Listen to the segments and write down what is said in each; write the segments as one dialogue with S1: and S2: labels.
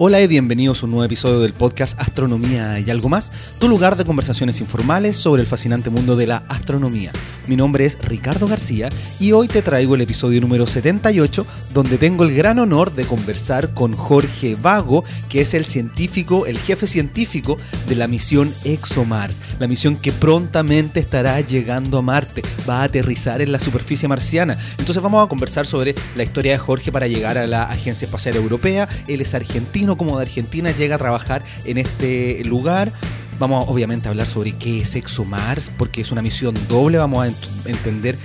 S1: Hola y bienvenidos a un nuevo episodio del podcast Astronomía y algo más, tu lugar de conversaciones informales sobre el fascinante mundo de la astronomía. Mi nombre es Ricardo García y hoy te traigo el episodio número 78 donde tengo el gran honor de conversar con Jorge Vago, que es el científico, el jefe científico de la misión ExoMars, la misión que prontamente estará llegando a Marte, va a aterrizar en la superficie marciana. Entonces vamos a conversar sobre la historia de Jorge para llegar a la Agencia Espacial Europea, él es argentino, como de Argentina llega a trabajar en este lugar. Vamos obviamente a hablar sobre qué es ExoMars, porque es una misión doble, vamos a entender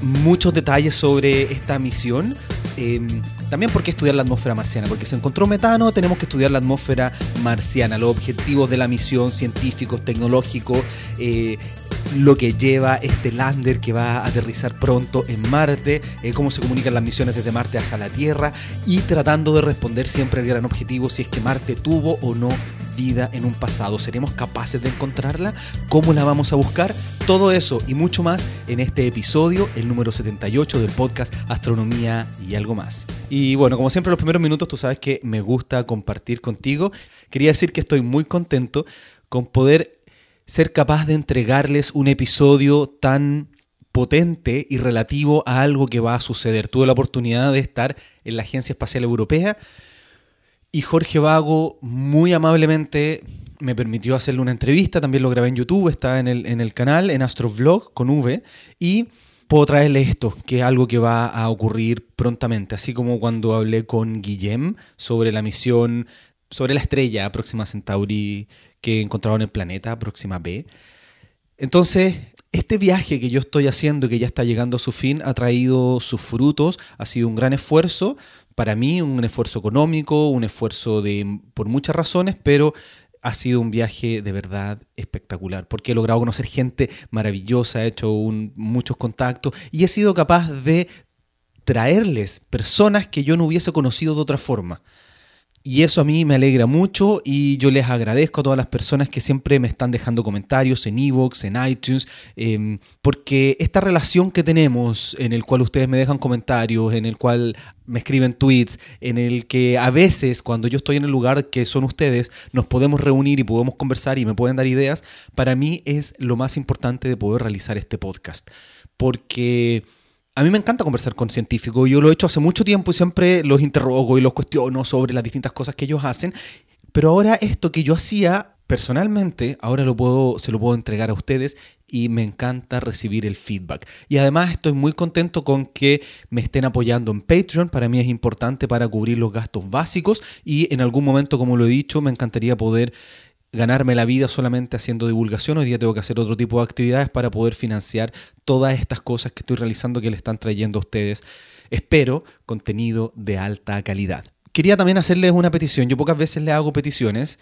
S1: muchos detalles sobre esta misión. Em, también por qué estudiar la atmósfera marciana, porque se encontró metano, tenemos que estudiar la atmósfera marciana, los objetivos de la misión, científicos, tecnológicos, eh, lo que lleva este lander que va a aterrizar pronto en Marte, eh, cómo se comunican las misiones desde Marte hacia la Tierra y tratando de responder siempre el gran objetivo si es que Marte tuvo o no vida en un pasado. ¿Seremos capaces de encontrarla? ¿Cómo la vamos a buscar? Todo eso y mucho más en este episodio, el número 78 del podcast Astronomía y algo más. Y bueno, como siempre los primeros minutos tú sabes que me gusta compartir contigo. Quería decir que estoy muy contento con poder ser capaz de entregarles un episodio tan potente y relativo a algo que va a suceder. Tuve la oportunidad de estar en la Agencia Espacial Europea y Jorge Vago muy amablemente me permitió hacerle una entrevista, también lo grabé en YouTube, está en el, en el canal, en Astrovlog con V, y puedo traerle esto, que es algo que va a ocurrir prontamente, así como cuando hablé con Guillem sobre la misión, sobre la estrella Próxima Centauri que encontraron en el planeta Próxima B. Entonces, este viaje que yo estoy haciendo y que ya está llegando a su fin ha traído sus frutos, ha sido un gran esfuerzo, para mí un esfuerzo económico, un esfuerzo de por muchas razones, pero ha sido un viaje de verdad espectacular, porque he logrado conocer gente maravillosa, he hecho muchos contactos y he sido capaz de traerles personas que yo no hubiese conocido de otra forma. Y eso a mí me alegra mucho y yo les agradezco a todas las personas que siempre me están dejando comentarios en Evox, en iTunes, em, porque esta relación que tenemos en el cual ustedes me dejan comentarios, en el cual me escriben tweets, en el que a veces cuando yo estoy en el lugar que son ustedes, nos podemos reunir y podemos conversar y me pueden dar ideas, para mí es lo más importante de poder realizar este podcast. Porque a mí me encanta conversar con científicos. Yo lo he hecho hace mucho tiempo y siempre los interrogo y los cuestiono sobre las distintas cosas que ellos hacen. Pero ahora esto que yo hacía personalmente, ahora lo puedo, se lo puedo entregar a ustedes y me encanta recibir el feedback. Y además estoy muy contento con que me estén apoyando en Patreon. Para mí es importante para cubrir los gastos básicos y en algún momento, como lo he dicho, me encantaría poder ganarme la vida solamente haciendo divulgación. Hoy día tengo que hacer otro tipo de actividades para poder financiar todas estas cosas que estoy realizando que le están trayendo a ustedes. Espero contenido de alta calidad. Quería también hacerles una petición. Yo pocas veces le hago peticiones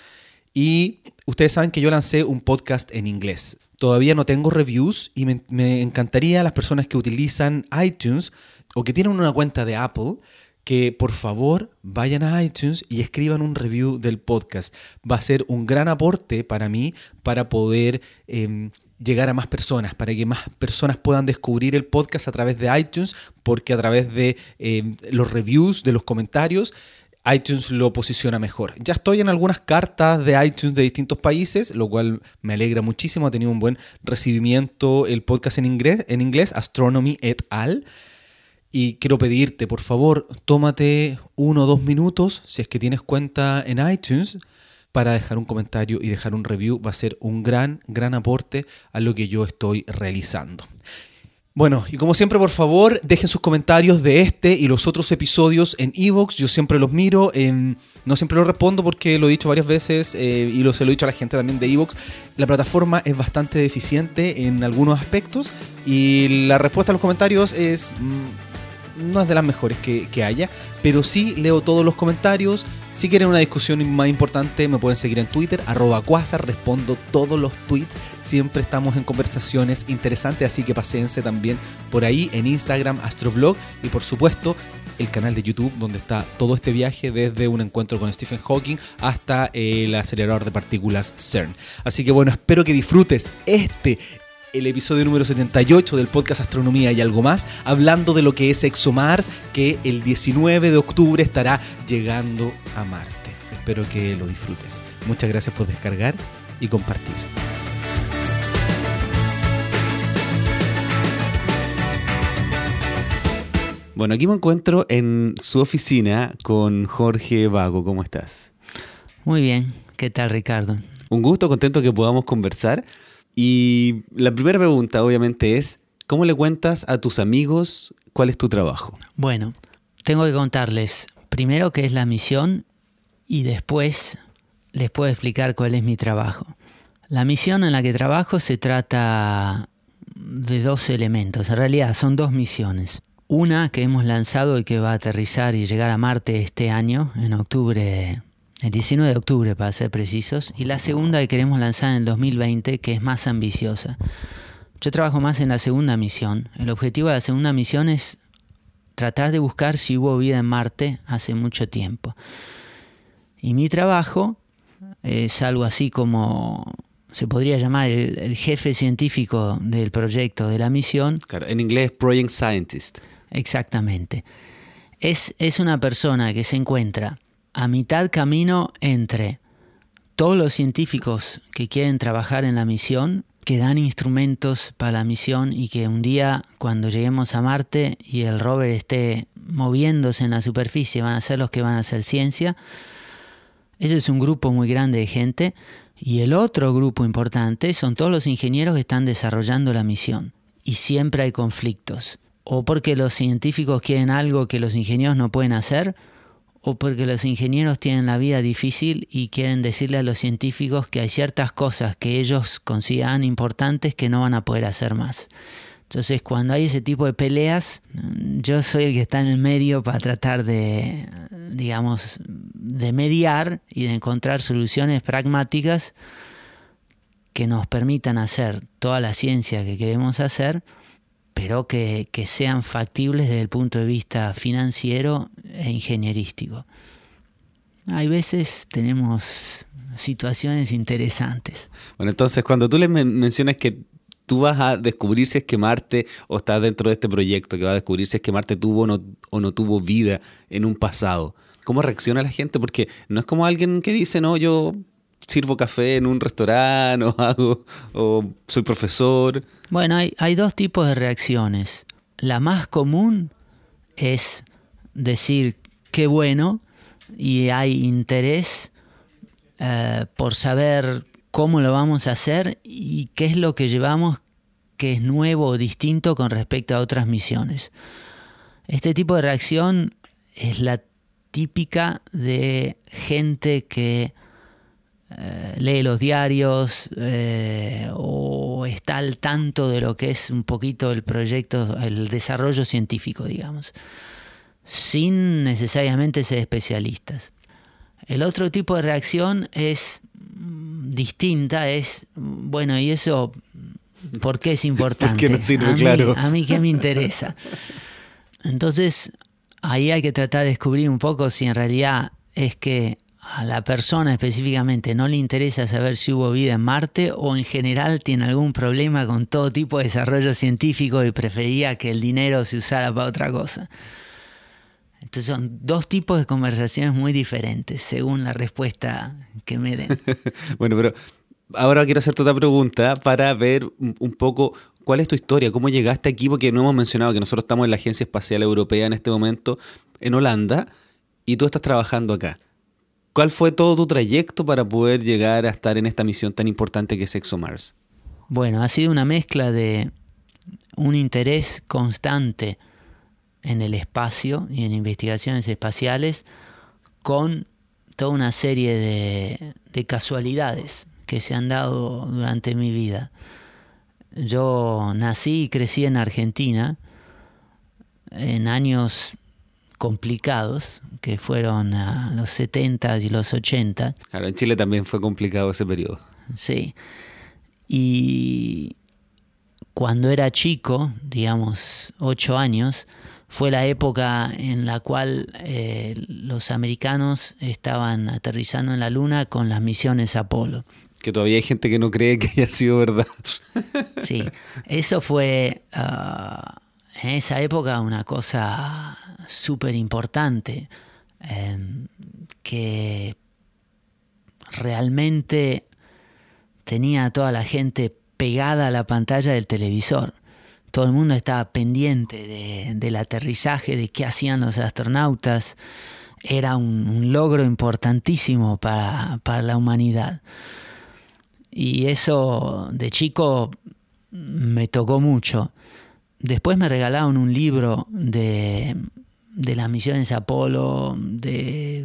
S1: y ustedes saben que yo lancé un podcast en inglés. Todavía no tengo reviews y me, me encantaría a las personas que utilizan iTunes o que tienen una cuenta de Apple que por favor vayan a iTunes y escriban un review del podcast. Va a ser un gran aporte para mí para poder em, llegar a más personas, para que más personas puedan descubrir el podcast a través de iTunes, porque a través de em, los reviews, de los comentarios, iTunes lo posiciona mejor. Ya estoy en algunas cartas de iTunes de distintos países, lo cual me alegra muchísimo. Ha tenido un buen recibimiento el podcast en inglés, en inglés Astronomy et al. Y quiero pedirte, por favor, tómate uno o dos minutos, si es que tienes cuenta en iTunes, para dejar un comentario y dejar un review. Va a ser un gran, gran aporte a lo que yo estoy realizando. Bueno, y como siempre, por favor, dejen sus comentarios de este y los otros episodios en Evox. Yo siempre los miro. No siempre los respondo porque lo he dicho varias veces eh, y lo, se lo he dicho a la gente también de Evox. La plataforma es bastante deficiente en algunos aspectos y la respuesta a los comentarios es... Mm, no es de las mejores que, haya, pero sí leo todos los comentarios. Si quieren una discusión más importante, me pueden seguir en Twitter, arroba respondo todos los tweets. Siempre estamos en conversaciones interesantes, así que paséense también por ahí en Instagram, Astrovlog y por supuesto el canal de YouTube donde está todo este viaje desde un encuentro con Stephen Hawking hasta el acelerador de partículas CERN. Así que bueno, espero que disfrutes este el episodio número 78 del podcast Astronomía y algo más, hablando de lo que es ExoMars, que el 19 de octubre estará llegando a Marte.
S2: Espero que lo disfrutes. Muchas gracias por descargar y compartir. Bueno, aquí me encuentro en su oficina con Jorge Vago. ¿Cómo estás?
S3: Muy bien. ¿Qué tal, Ricardo?
S2: Un gusto, contento que podamos conversar. Y la primera pregunta, obviamente, es, ¿cómo le cuentas a tus amigos cuál es tu trabajo?
S3: Bueno, tengo que contarles primero qué es la misión y después les puedo explicar cuál es mi trabajo. La misión en la que trabajo se trata de dos elementos, en realidad son dos misiones. Una que hemos lanzado y que va a aterrizar y llegar a Marte este año, en octubre, el 19 de octubre para ser precisos, y la segunda que queremos lanzar en el 2020, que es más ambiciosa. Yo trabajo más en la segunda misión. El objetivo de la segunda misión es tratar de buscar si hubo vida en Marte hace mucho tiempo. Y mi trabajo es algo así como se podría llamar el, jefe científico del proyecto de la misión.
S2: Claro, en inglés Project Scientist.
S3: Exactamente. Es, es una persona que se encuentra a mitad camino entre todos los científicos que quieren trabajar en la misión, que dan instrumentos para la misión y que un día cuando lleguemos a Marte y el rover esté moviéndose en la superficie van a ser los que van a hacer ciencia. Ese es un grupo muy grande de gente. Y el otro grupo importante son todos los ingenieros que están desarrollando la misión. Y siempre hay conflictos o porque los científicos quieren algo que los ingenieros no pueden hacer, o porque los ingenieros tienen la vida difícil y quieren decirle a los científicos que hay ciertas cosas que ellos consideran importantes que no van a poder hacer más. Entonces, cuando hay ese tipo de peleas, yo soy el que está en el medio para tratar de, digamos, de mediar y de encontrar soluciones pragmáticas que nos permitan hacer toda la ciencia que queremos hacer, pero que, sean factibles desde el punto de vista financiero e ingenierístico. Hay veces tenemos situaciones interesantes.
S2: Bueno, entonces cuando tú le mencionas que tú vas a descubrir si es que Marte, o estás dentro de este proyecto que va a descubrir si es que Marte tuvo no, o no tuvo vida en un pasado, ¿cómo reacciona la gente? Porque no es como alguien que dice, no, yo sirvo café en un restaurante o hago, o soy profesor.
S3: Bueno, hay, hay dos tipos de reacciones. La más común es decir qué bueno y hay interés eh, por saber cómo lo vamos a hacer y qué es lo que llevamos que es nuevo o distinto con respecto a otras misiones. Este tipo de reacción es la típica de gente que eh, lee los diarios eh, o está al tanto de lo que es un poquito el proyecto, el desarrollo científico, digamos, sin necesariamente ser especialistas. El otro tipo de reacción es mm, distinta, es, bueno, ¿y eso por qué es importante?
S2: ¿Por sirve, claro?
S3: a mí qué me interesa. Entonces, ahí hay que tratar de descubrir un poco si en realidad es que a la persona específicamente no le interesa saber si hubo vida en Marte o en general tiene algún problema con todo tipo de desarrollo científico y prefería que el dinero se usara para otra cosa. Entonces son dos tipos de conversaciones muy diferentes según la respuesta que me den.
S2: bueno, pero ahora quiero hacerte otra pregunta para ver un poco cuál es tu historia, cómo llegaste aquí, porque no hemos mencionado que nosotros estamos en la Agencia Espacial Europea en este momento, en Holanda, y tú estás trabajando acá. ¿Cuál fue todo tu trayecto para poder llegar a estar en esta misión tan importante que es ExoMars?
S3: Bueno, ha sido una mezcla de un interés constante en el espacio y en investigaciones espaciales con toda una serie de, de casualidades que se han dado durante mi vida. Yo nací y crecí en Argentina en años complicados, que fueron a los 70 y los 80.
S2: Claro, en Chile también fue complicado ese periodo.
S3: Sí. Y cuando era chico, digamos, 8 años, fue la época en la cual eh, los americanos estaban aterrizando en la Luna con las misiones Apolo.
S2: Que todavía hay gente que no cree que haya sido verdad.
S3: Sí, eso fue ah, en esa época una cosa súper importante em, que realmente tenía a toda la gente pegada a la pantalla del televisor. Todo el mundo estaba pendiente del aterrizaje, de qué hacían los astronautas. Era un, logro importantísimo para, para la humanidad. Y eso de chico me tocó mucho. Después me regalaron un libro de, de las misiones Apolo, de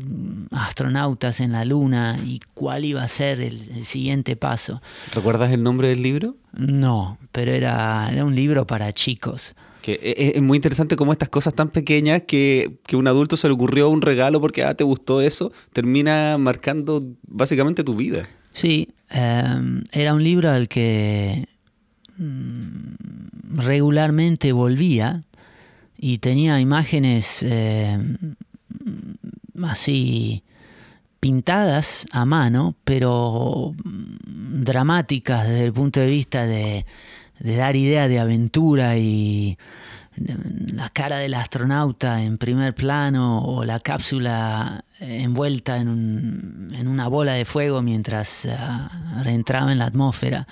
S3: astronautas en la Luna y cuál iba a ser el, siguiente paso.
S2: ¿Recuerdas el nombre del libro?
S3: No, pero era, era un libro para chicos.
S2: Que e, e, es, muy interesante cómo estas cosas tan pequeñas que, que un adulto se le ocurrió un regalo porque ah, te gustó eso, termina marcando básicamente tu vida.
S3: Sí, em, era un libro al que mm, regularmente volvía y tenía imágenes em, así pintadas a mano, pero dramáticas desde el punto de vista de, dar idea de aventura y la cara del astronauta en primer plano o la cápsula envuelta en, en una bola de fuego mientras uh, reentraba en la atmósfera.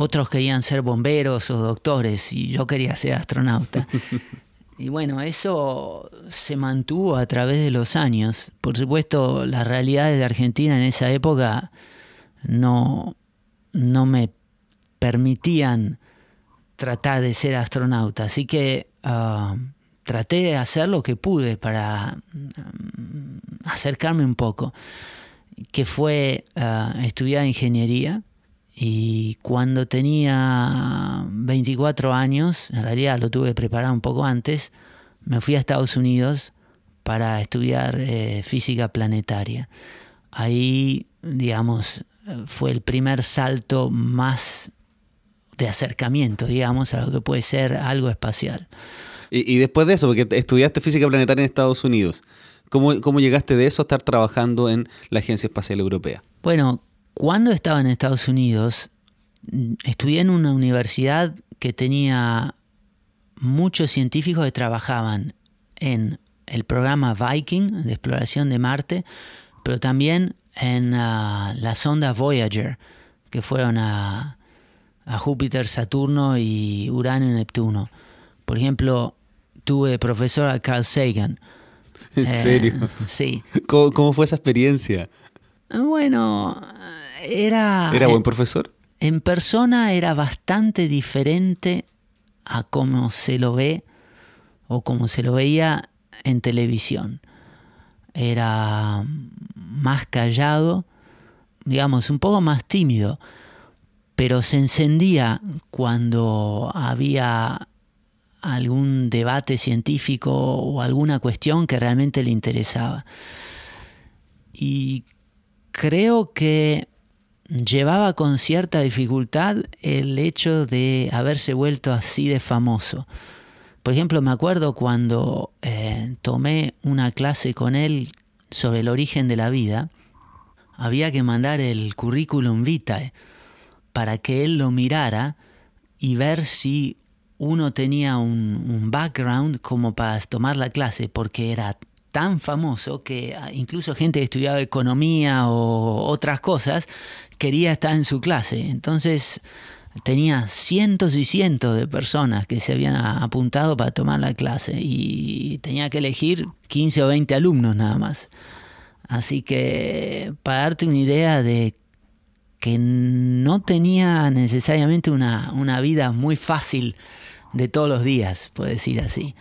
S3: Otros querían ser bomberos o doctores y yo quería ser astronauta. Y bueno, eso se mantuvo a través de los años. Por supuesto, las realidades de Argentina en esa época no, no me permitían tratar de ser astronauta. Así que uh, traté de hacer lo que pude para um, acercarme un poco, que fue uh, estudiar ingeniería. Y cuando tenía 24 años, en realidad lo tuve que preparar un poco antes, me fui a Estados Unidos para estudiar eh, física planetaria. Ahí, digamos, fue el primer salto más de acercamiento, digamos, a lo que puede ser algo espacial.
S2: Y, después de eso, porque estudiaste física planetaria en Estados Unidos, ¿cómo, ¿cómo llegaste de eso a estar trabajando en la Agencia Espacial Europea?
S3: Bueno, cuando estaba en Estados Unidos, estudié en una universidad que tenía muchos científicos que trabajaban en el programa Viking de exploración de Marte, pero también en uh, la sonda Voyager, que fueron a, a Júpiter, Saturno y Urano y Neptuno. Por ejemplo, tuve profesor a Carl Sagan.
S2: ¿En serio?
S3: Sí.
S2: ¿Cómo, fue esa experiencia?
S3: Bueno, era...
S2: ¿Era buen profesor?
S3: En persona era bastante diferente a cómo se lo ve o como se lo veía en televisión. Era más callado, digamos, un poco más tímido pero se encendía cuando había algún debate científico o alguna cuestión que realmente le interesaba. Y creo que llevaba con cierta dificultad el hecho de haberse vuelto así de famoso. Por ejemplo, me acuerdo cuando eh, tomé una clase con él sobre el origen de la vida, había que mandar el currículum vitae para que él lo mirara y ver si uno tenía un, background como para tomar la clase, porque era tan famoso que ah, incluso gente que estudiaba economía o otras cosas quería estar en su clase. Entonces tenía cientos y cientos de personas que se habían apuntado para tomar la clase y tenía que elegir 15 o 20 alumnos nada más. Así que para darte una idea de que no tenía necesariamente una, una vida muy fácil de todos los días, puedo decir así.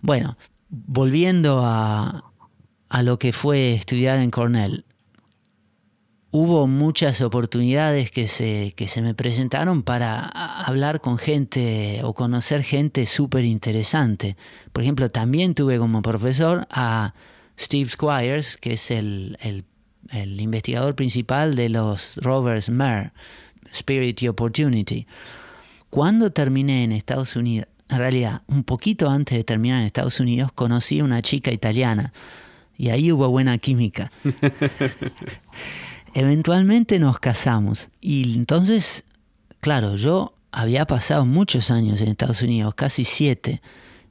S3: Bueno, volviendo a, a lo que fue estudiar en Cornell, hubo muchas oportunidades que se, que se me presentaron para hablar con gente o conocer gente súper interesante. Por ejemplo, también tuve como profesor a Steve Squires, que es el, el el investigador principal de los rovers MER, Spirit y Opportunity. Cuando terminé en Estados Unidos, en realidad, un poquito antes de terminar en Estados Unidos, conocí a una chica italiana y ahí hubo buena química. Eventualmente nos casamos y entonces, claro, yo había pasado muchos años en Estados Unidos, casi siete,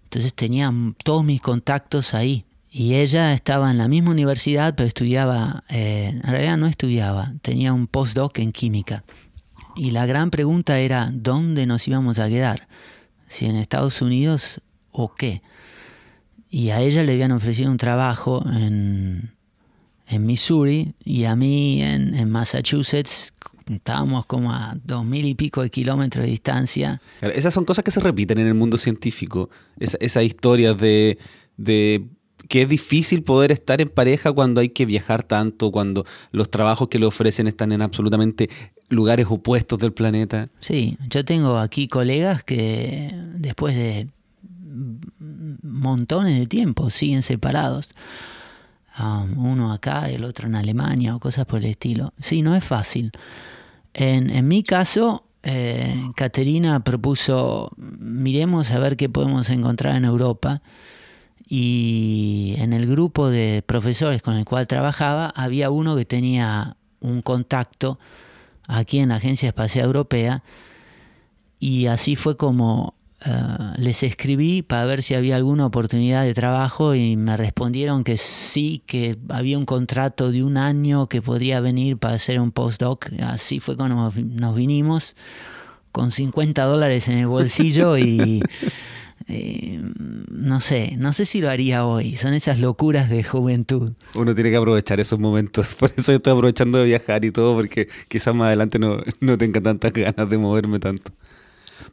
S3: entonces tenía todos mis contactos ahí Y ella estaba en la misma universidad, pero estudiaba, eh, en realidad no estudiaba, tenía un postdoc en química. Y la gran pregunta era, ¿dónde nos íbamos a quedar? ¿Si en Estados Unidos o qué? Y a ella le habían ofrecido un trabajo en, en Missouri y a mí en, en Massachusetts. Estábamos como a dos mil y pico de kilómetros de distancia.
S2: Esas son cosas que se repiten en el mundo científico. Esa- esas historias de, de que es difícil poder estar en pareja cuando hay que viajar tanto, cuando los trabajos que le ofrecen están en absolutamente lugares opuestos del planeta.
S3: Sí, yo tengo aquí colegas que después de montones de tiempo siguen separados. Um, uno acá, el otro en Alemania o cosas por el estilo. Sí, no es fácil. En, en mi caso, eh, Caterina propuso, miremos a ver qué podemos encontrar en Europa. Y en el grupo de profesores con el cual trabajaba, había uno que tenía un contacto aquí en la Agencia Espacial Europea y así fue como eh, les escribí para ver si había alguna oportunidad de trabajo y me respondieron que sí, que había un contrato de un año que podría venir para hacer un postdoc. Así fue cuando nos, vinimos con 50 dólares en el bolsillo y eh, no sé, no sé si lo haría hoy. Son esas locuras de juventud.
S2: Uno tiene que aprovechar esos momentos. Por eso yo estoy aprovechando de viajar y todo, porque quizás más adelante no, no tenga tantas ganas de moverme tanto.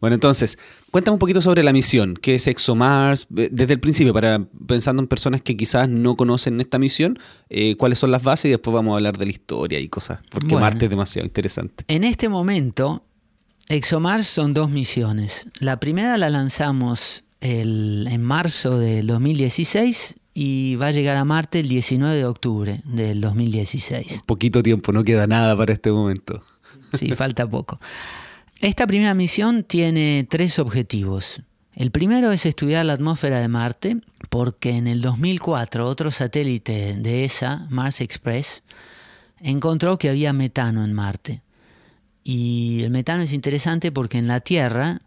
S2: Bueno, entonces, cuéntame un poquito sobre la misión, qué es ExoMars, eh, desde el principio, para pensando en personas que quizás no conocen esta misión, eh, cuáles son las bases y después vamos a hablar de la historia y cosas, porque
S3: Bueno.
S2: Marte es demasiado interesante.
S3: En este momento, ExoMars son dos misiones. La primera la lanzamos el- en marzo del 2016 y va a llegar a Marte el 19 de octubre del 2016.
S2: Poquito tiempo, no queda nada para este momento.
S3: Sí, falta poco. Esta primera misión tiene tres objetivos. El primero es estudiar la atmósfera de Marte, porque en el 2004 otro satélite de ESA, Mars Express, encontró que había metano en Marte. Y el metano es interesante porque en la Tierra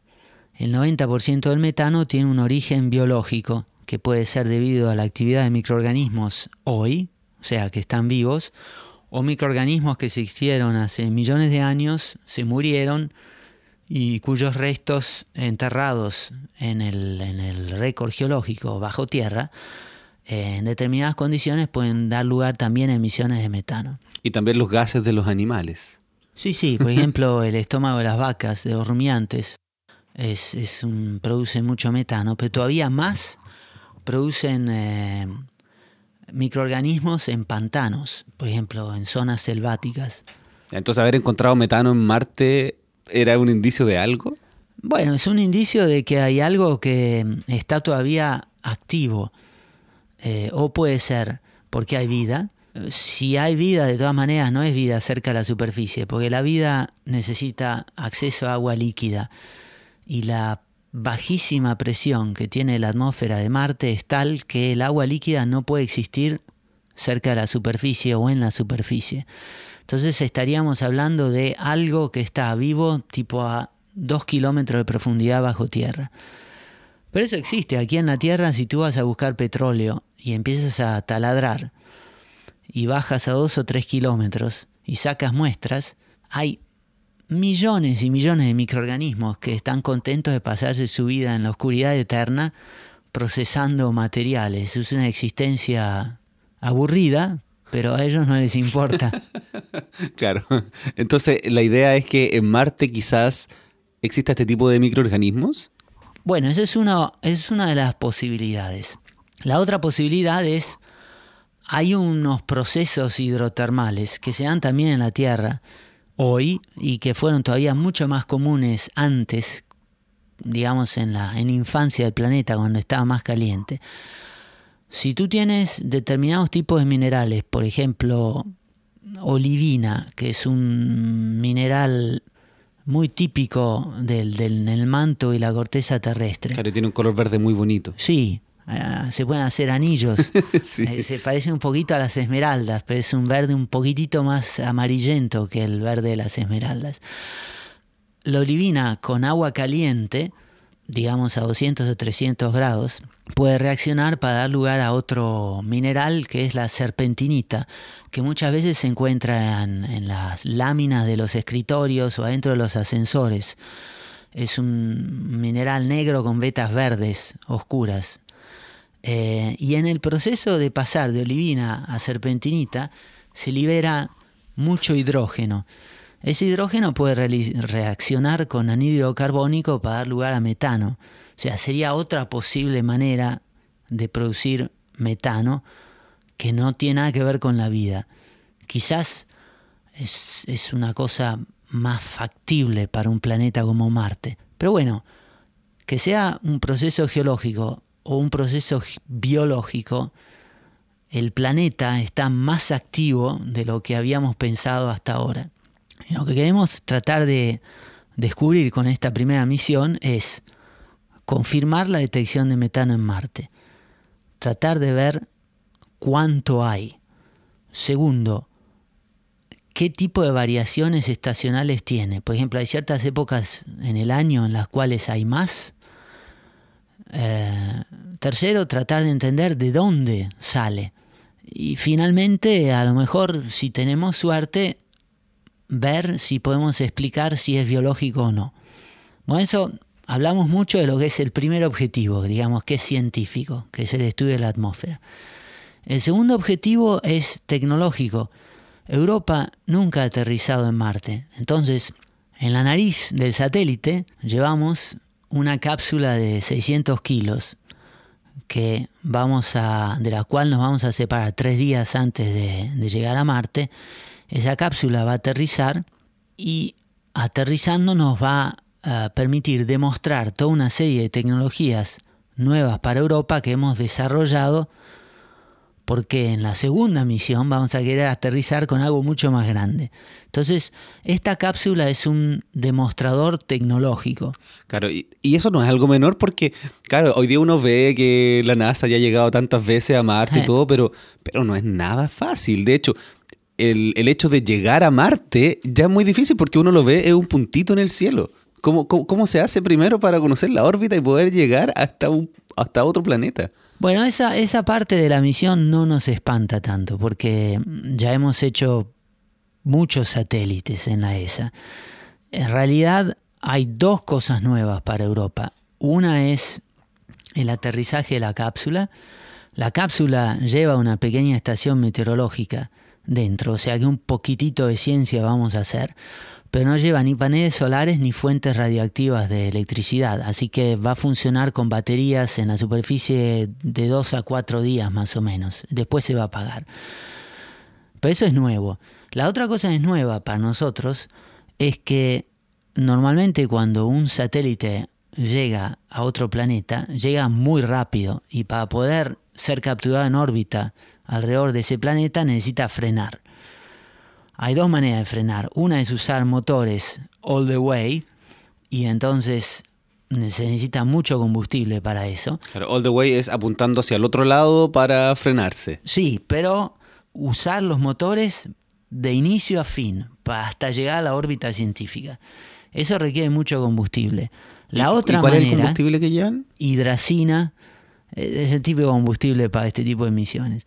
S3: el 90% del metano tiene un origen biológico, que puede ser debido a la actividad de microorganismos hoy, o sea, que están vivos, o microorganismos que existieron hace millones de años, se murieron y cuyos restos enterrados en el, en el récord geológico bajo tierra, eh, en determinadas condiciones pueden dar lugar también a emisiones de metano.
S2: Y también los gases de los animales.
S3: Sí, sí, por ejemplo, el estómago de las vacas, de los rumiantes, es, es un- produce mucho metano, pero todavía más producen eh, microorganismos en pantanos, por ejemplo, en zonas selváticas.
S2: Entonces, haber encontrado metano en Marte era un indicio de algo.
S3: Bueno, es un indicio de que hay algo que está todavía activo. Eh, o puede ser porque hay vida. Eh, Si hay vida, de todas maneras, no es vida cerca de la superficie, porque la vida necesita acceso a agua líquida. Y la bajísima presión que tiene la atmósfera de Marte es tal que el agua líquida no puede existir cerca de la superficie o en la superficie. Entonces estaríamos hablando de algo que está vivo tipo a dos kilómetros de profundidad bajo tierra. Pero eso existe. Aquí en la Tierra, si tú vas a buscar petróleo y empiezas a taladrar y bajas a dos o tres kilómetros y sacas muestras, hay millones y millones de microorganismos que están contentos de pasarse su vida en la oscuridad eterna procesando materiales. Es una existencia aburrida, pero a ellos no les importa.
S2: Claro. Entonces, la idea es que en Marte quizás exista este tipo de microorganismos.
S3: Bueno, esa es una, es una de las posibilidades. La otra posibilidad es, hay unos procesos hidrotermales que se dan también en la Tierra hoy y que fueron todavía mucho más comunes antes, digamos en la en infancia del planeta cuando estaba más caliente. Si tú tienes determinados tipos de minerales, por ejemplo, olivina, que es un mineral muy típico del, del, del manto y la corteza terrestre.
S2: Claro, tiene un color verde muy bonito.
S3: Sí, eh, se pueden hacer anillos.
S2: Sí.
S3: Eh, se parece un poquito a las esmeraldas, pero es un verde un poquitito más amarillento que el verde de las esmeraldas. La olivina con agua caliente digamos a 200 o 300 grados, puede reaccionar para dar lugar a otro mineral que es la serpentinita, que muchas veces se encuentra en, las láminas de los escritorios o adentro de los ascensores. Es un mineral negro con vetas verdes, oscuras. Eh, y en el proceso de pasar de olivina a serpentinita se libera mucho hidrógeno. Ese hidrógeno puede reaccionar con anhídrido carbónico para dar lugar a metano. O sea, sería otra posible manera de producir metano que no tiene nada que ver con la vida. Quizás es, es una cosa más factible para un planeta como Marte. Pero bueno, que sea un proceso geológico o un proceso biológico, el planeta está más activo de lo que habíamos pensado hasta ahora. Lo que queremos tratar de descubrir con esta primera misión es confirmar la detección de metano en Marte, tratar de ver cuánto hay. Segundo, qué tipo de variaciones estacionales tiene. Por ejemplo, hay ciertas épocas en el año en las cuales hay más. Eh, tercero, tratar de entender de dónde sale. Y finalmente, a lo mejor, si tenemos suerte, ver si podemos explicar si es biológico o no. Con eso hablamos mucho de lo que es el primer objetivo, digamos, que es científico, que es el estudio de la atmósfera. El segundo objetivo es tecnológico. Europa nunca ha aterrizado en Marte. Entonces, en la nariz del satélite llevamos una cápsula de 600 kilos que vamos a, de la cual nos vamos a separar tres días antes de llegar a Marte esa cápsula va a aterrizar y aterrizando nos va a permitir demostrar toda una serie de tecnologías nuevas para Europa que hemos desarrollado porque en la segunda misión vamos a querer aterrizar con algo mucho más grande. Entonces, esta cápsula es un demostrador tecnológico.
S2: Claro, y, eso no es algo menor porque, claro, hoy día uno ve que la NASA ya ha llegado tantas veces a Marte y eh. todo, pero, pero no es nada fácil. De hecho, el, hecho de llegar a Marte ya es muy difícil porque uno lo ve, es un puntito en el cielo. ¿Cómo, cómo, se hace primero para conocer la órbita y poder llegar hasta, un, hasta otro planeta?
S3: Bueno, esa, esa parte de la misión no nos espanta tanto porque ya hemos hecho muchos satélites en la ESA. En realidad hay dos cosas nuevas para Europa. Una es el aterrizaje de la cápsula. La cápsula lleva una pequeña estación meteorológica dentro, o sea que un poquitito de ciencia vamos a hacer, pero no lleva ni paneles solares ni fuentes radioactivas de electricidad, así que va a funcionar con baterías en la superficie de dos a cuatro días más o menos, después se va a apagar. Pero eso es nuevo. La otra cosa es nueva para nosotros, es que normalmente cuando un satélite llega a otro planeta, llega muy rápido y para poder ser capturado en órbita alrededor de ese planeta necesita frenar. Hay dos maneras de frenar. Una es usar motores all the way y entonces se necesita mucho combustible para eso.
S2: Pero all the way es apuntando hacia el otro lado para frenarse.
S3: Sí, pero usar los motores de inicio a fin hasta llegar a la órbita científica. Eso requiere mucho combustible. La otra
S2: cuál
S3: manera,
S2: es el combustible que llevan?
S3: Hidracina, es el de combustible para este tipo de misiones.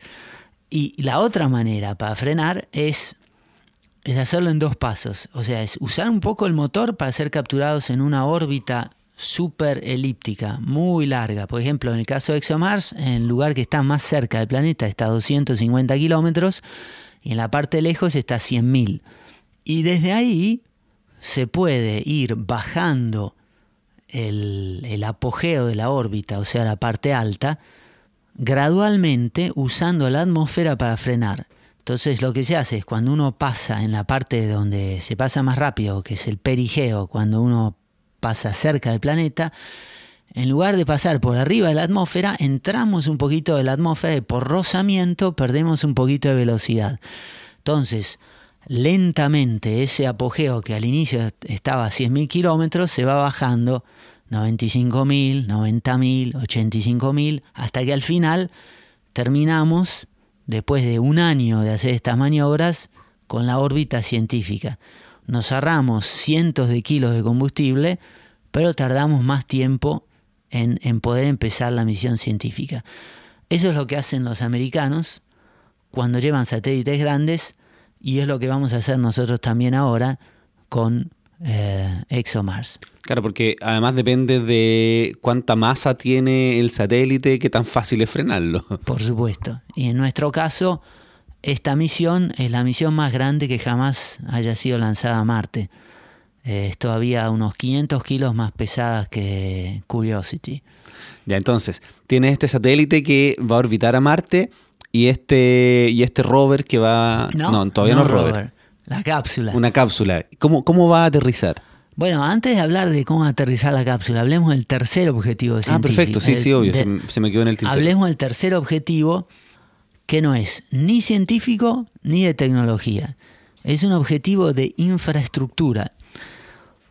S3: Y la otra manera para frenar es, es hacerlo en dos pasos. O sea, es usar un poco el motor para ser capturados en una órbita súper elíptica, muy larga. Por ejemplo, en el caso de ExoMars, en el lugar que está más cerca del planeta está a 250 kilómetros y en la parte lejos está a 100.000. Y desde ahí se puede ir bajando el, apogeo de la órbita, o sea, la parte alta, gradualmente usando la atmósfera para frenar. Entonces lo que se hace es cuando uno pasa en la parte donde se pasa más rápido, que es el perigeo, cuando uno pasa cerca del planeta, en lugar de pasar por arriba de la atmósfera, entramos un poquito de la atmósfera y por rozamiento perdemos un poquito de velocidad. Entonces, lentamente ese apogeo que al inicio estaba a 100.000 kilómetros se va bajando 95.000, 90.000, 85.000, hasta que al final terminamos, después de un año de hacer estas maniobras, con la órbita científica. Nos ahorramos cientos de kilos de combustible, pero tardamos más tiempo en, en poder empezar la misión científica. Eso es lo que hacen los americanos cuando llevan satélites grandes y es lo que vamos a hacer nosotros también ahora con eh, ExoMars.
S2: Claro, porque además depende de cuánta masa tiene el satélite, qué tan fácil es frenarlo.
S3: Por supuesto. Y en nuestro caso, esta misión es la misión más grande que jamás haya sido lanzada a Marte. Eh, es todavía unos 500 kilos más pesada que Curiosity.
S2: Ya, entonces, tienes este satélite que va a orbitar a Marte y este, y este rover que va...
S3: No, todavía no, es rover. La cápsula.
S2: Una cápsula. ¿Cómo, ¿Cómo va a aterrizar?
S3: Bueno, antes de hablar de cómo aterrizar la cápsula, hablemos del tercer objetivo científico.
S2: Ah, perfecto, sí, sí, obvio, se, me quedó en el tintero.
S3: Hablemos del tercer objetivo, que no es ni científico ni de tecnología. Es un objetivo de infraestructura.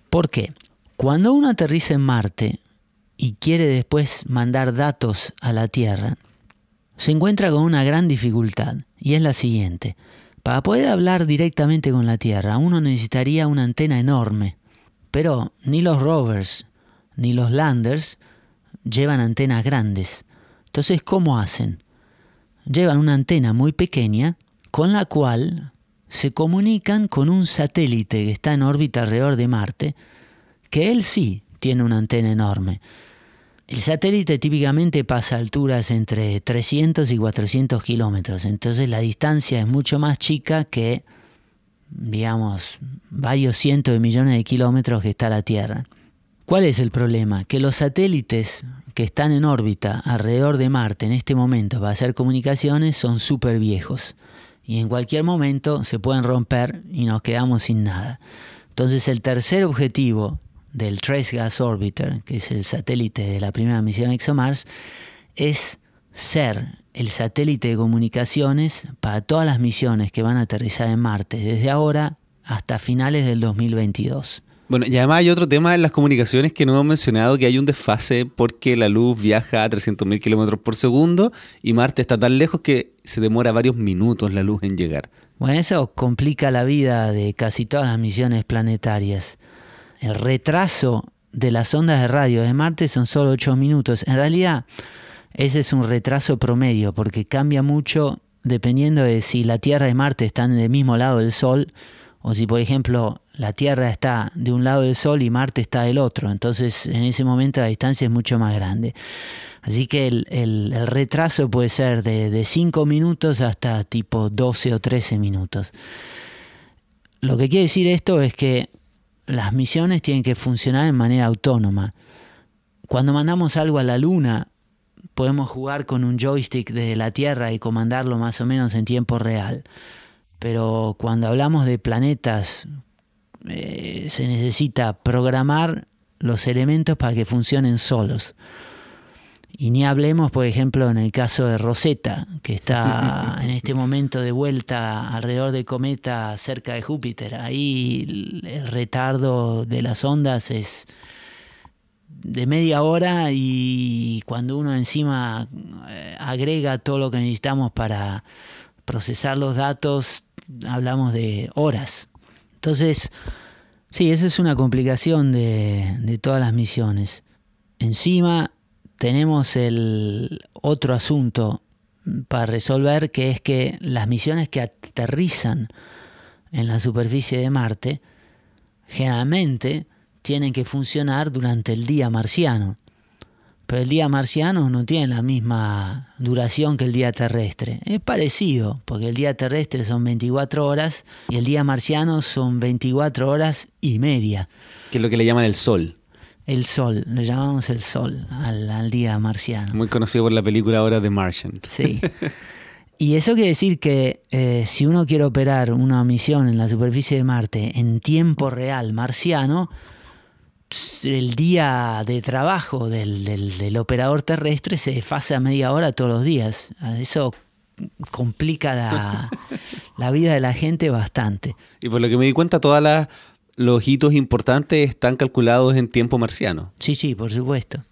S3: ¿Por qué? Cuando uno aterriza en Marte y quiere después mandar datos a la Tierra, se encuentra con una gran dificultad, y es la siguiente. Para poder hablar directamente con la Tierra, uno necesitaría una antena enorme. Pero ni los rovers ni los landers llevan antenas grandes. Entonces, ¿cómo hacen? Llevan una antena muy pequeña con la cual se comunican con un satélite que está en órbita alrededor de Marte, que él sí tiene una antena enorme. El satélite típicamente pasa alturas entre 300 y 400 kilómetros, entonces la distancia es mucho más chica que, digamos, varios cientos de millones de kilómetros que está la Tierra. ¿Cuál es el problema? Que los satélites que están en órbita alrededor de Marte en este momento para hacer comunicaciones son súper viejos y en cualquier momento se pueden romper y nos quedamos sin nada. Entonces el tercer objetivo del Trace Gas Orbiter, que es el satélite de la primera misión ExoMars, es ser el satélite de comunicaciones para todas las misiones que van a aterrizar en Marte, desde ahora hasta finales del 2022.
S2: Bueno, y además hay otro tema en las comunicaciones que no hemos mencionado, que hay un desfase porque la luz viaja a 300.000 kilómetros por segundo y Marte está tan lejos que se demora varios minutos la luz en llegar.
S3: Bueno, eso complica la vida de casi todas las misiones planetarias el retraso de las ondas de radio de Marte son solo 8 minutos. En realidad, ese es un retraso promedio porque cambia mucho dependiendo de si la Tierra y Marte están en el mismo lado del Sol o si, por ejemplo, la Tierra está de un lado del Sol y Marte está del otro. Entonces, en ese momento la distancia es mucho más grande. Así que el, retraso puede ser de 5 minutos hasta tipo 12 o 13 minutos. Lo que quiere decir esto es que las misiones tienen que funcionar en manera autónoma. Cuando mandamos algo a la luna, podemos jugar con un joystick desde la Tierra y comandarlo más o menos en tiempo real. Pero cuando hablamos de planetas, eh, se necesita programar los elementos para que funcionen solos. Y ni hablemos, por ejemplo, en el caso de Rosetta, que está en este momento de vuelta alrededor del cometa cerca de Júpiter. Ahí el retardo de las ondas es de media hora y cuando uno encima eh, agrega todo lo que necesitamos para procesar los datos, hablamos de horas. Entonces, sí, esa es una complicación de, de todas las misiones. Encima, tenemos el otro asunto para resolver, que es que las misiones que aterrizan en la superficie de Marte generalmente tienen que funcionar durante el día marciano. Pero el día marciano no tiene la misma duración que el día terrestre. Es parecido, porque el día terrestre son 24 horas y el día marciano son 24 horas y media.
S2: Que es lo que le llaman el sol
S3: el sol, le llamamos el sol al, día marciano.
S2: Muy conocido por la película ahora The Martian.
S3: Sí. Y eso quiere decir que eh, si uno quiere operar una misión en la superficie de Marte en tiempo real marciano, el día de trabajo del, del, operador terrestre se desfasa a media hora todos los días. Eso complica la, la vida de la gente bastante.
S2: Y por lo que me di cuenta, todas las los hitos importantes están calculados en tiempo marciano.
S3: Sí, sí, por supuesto.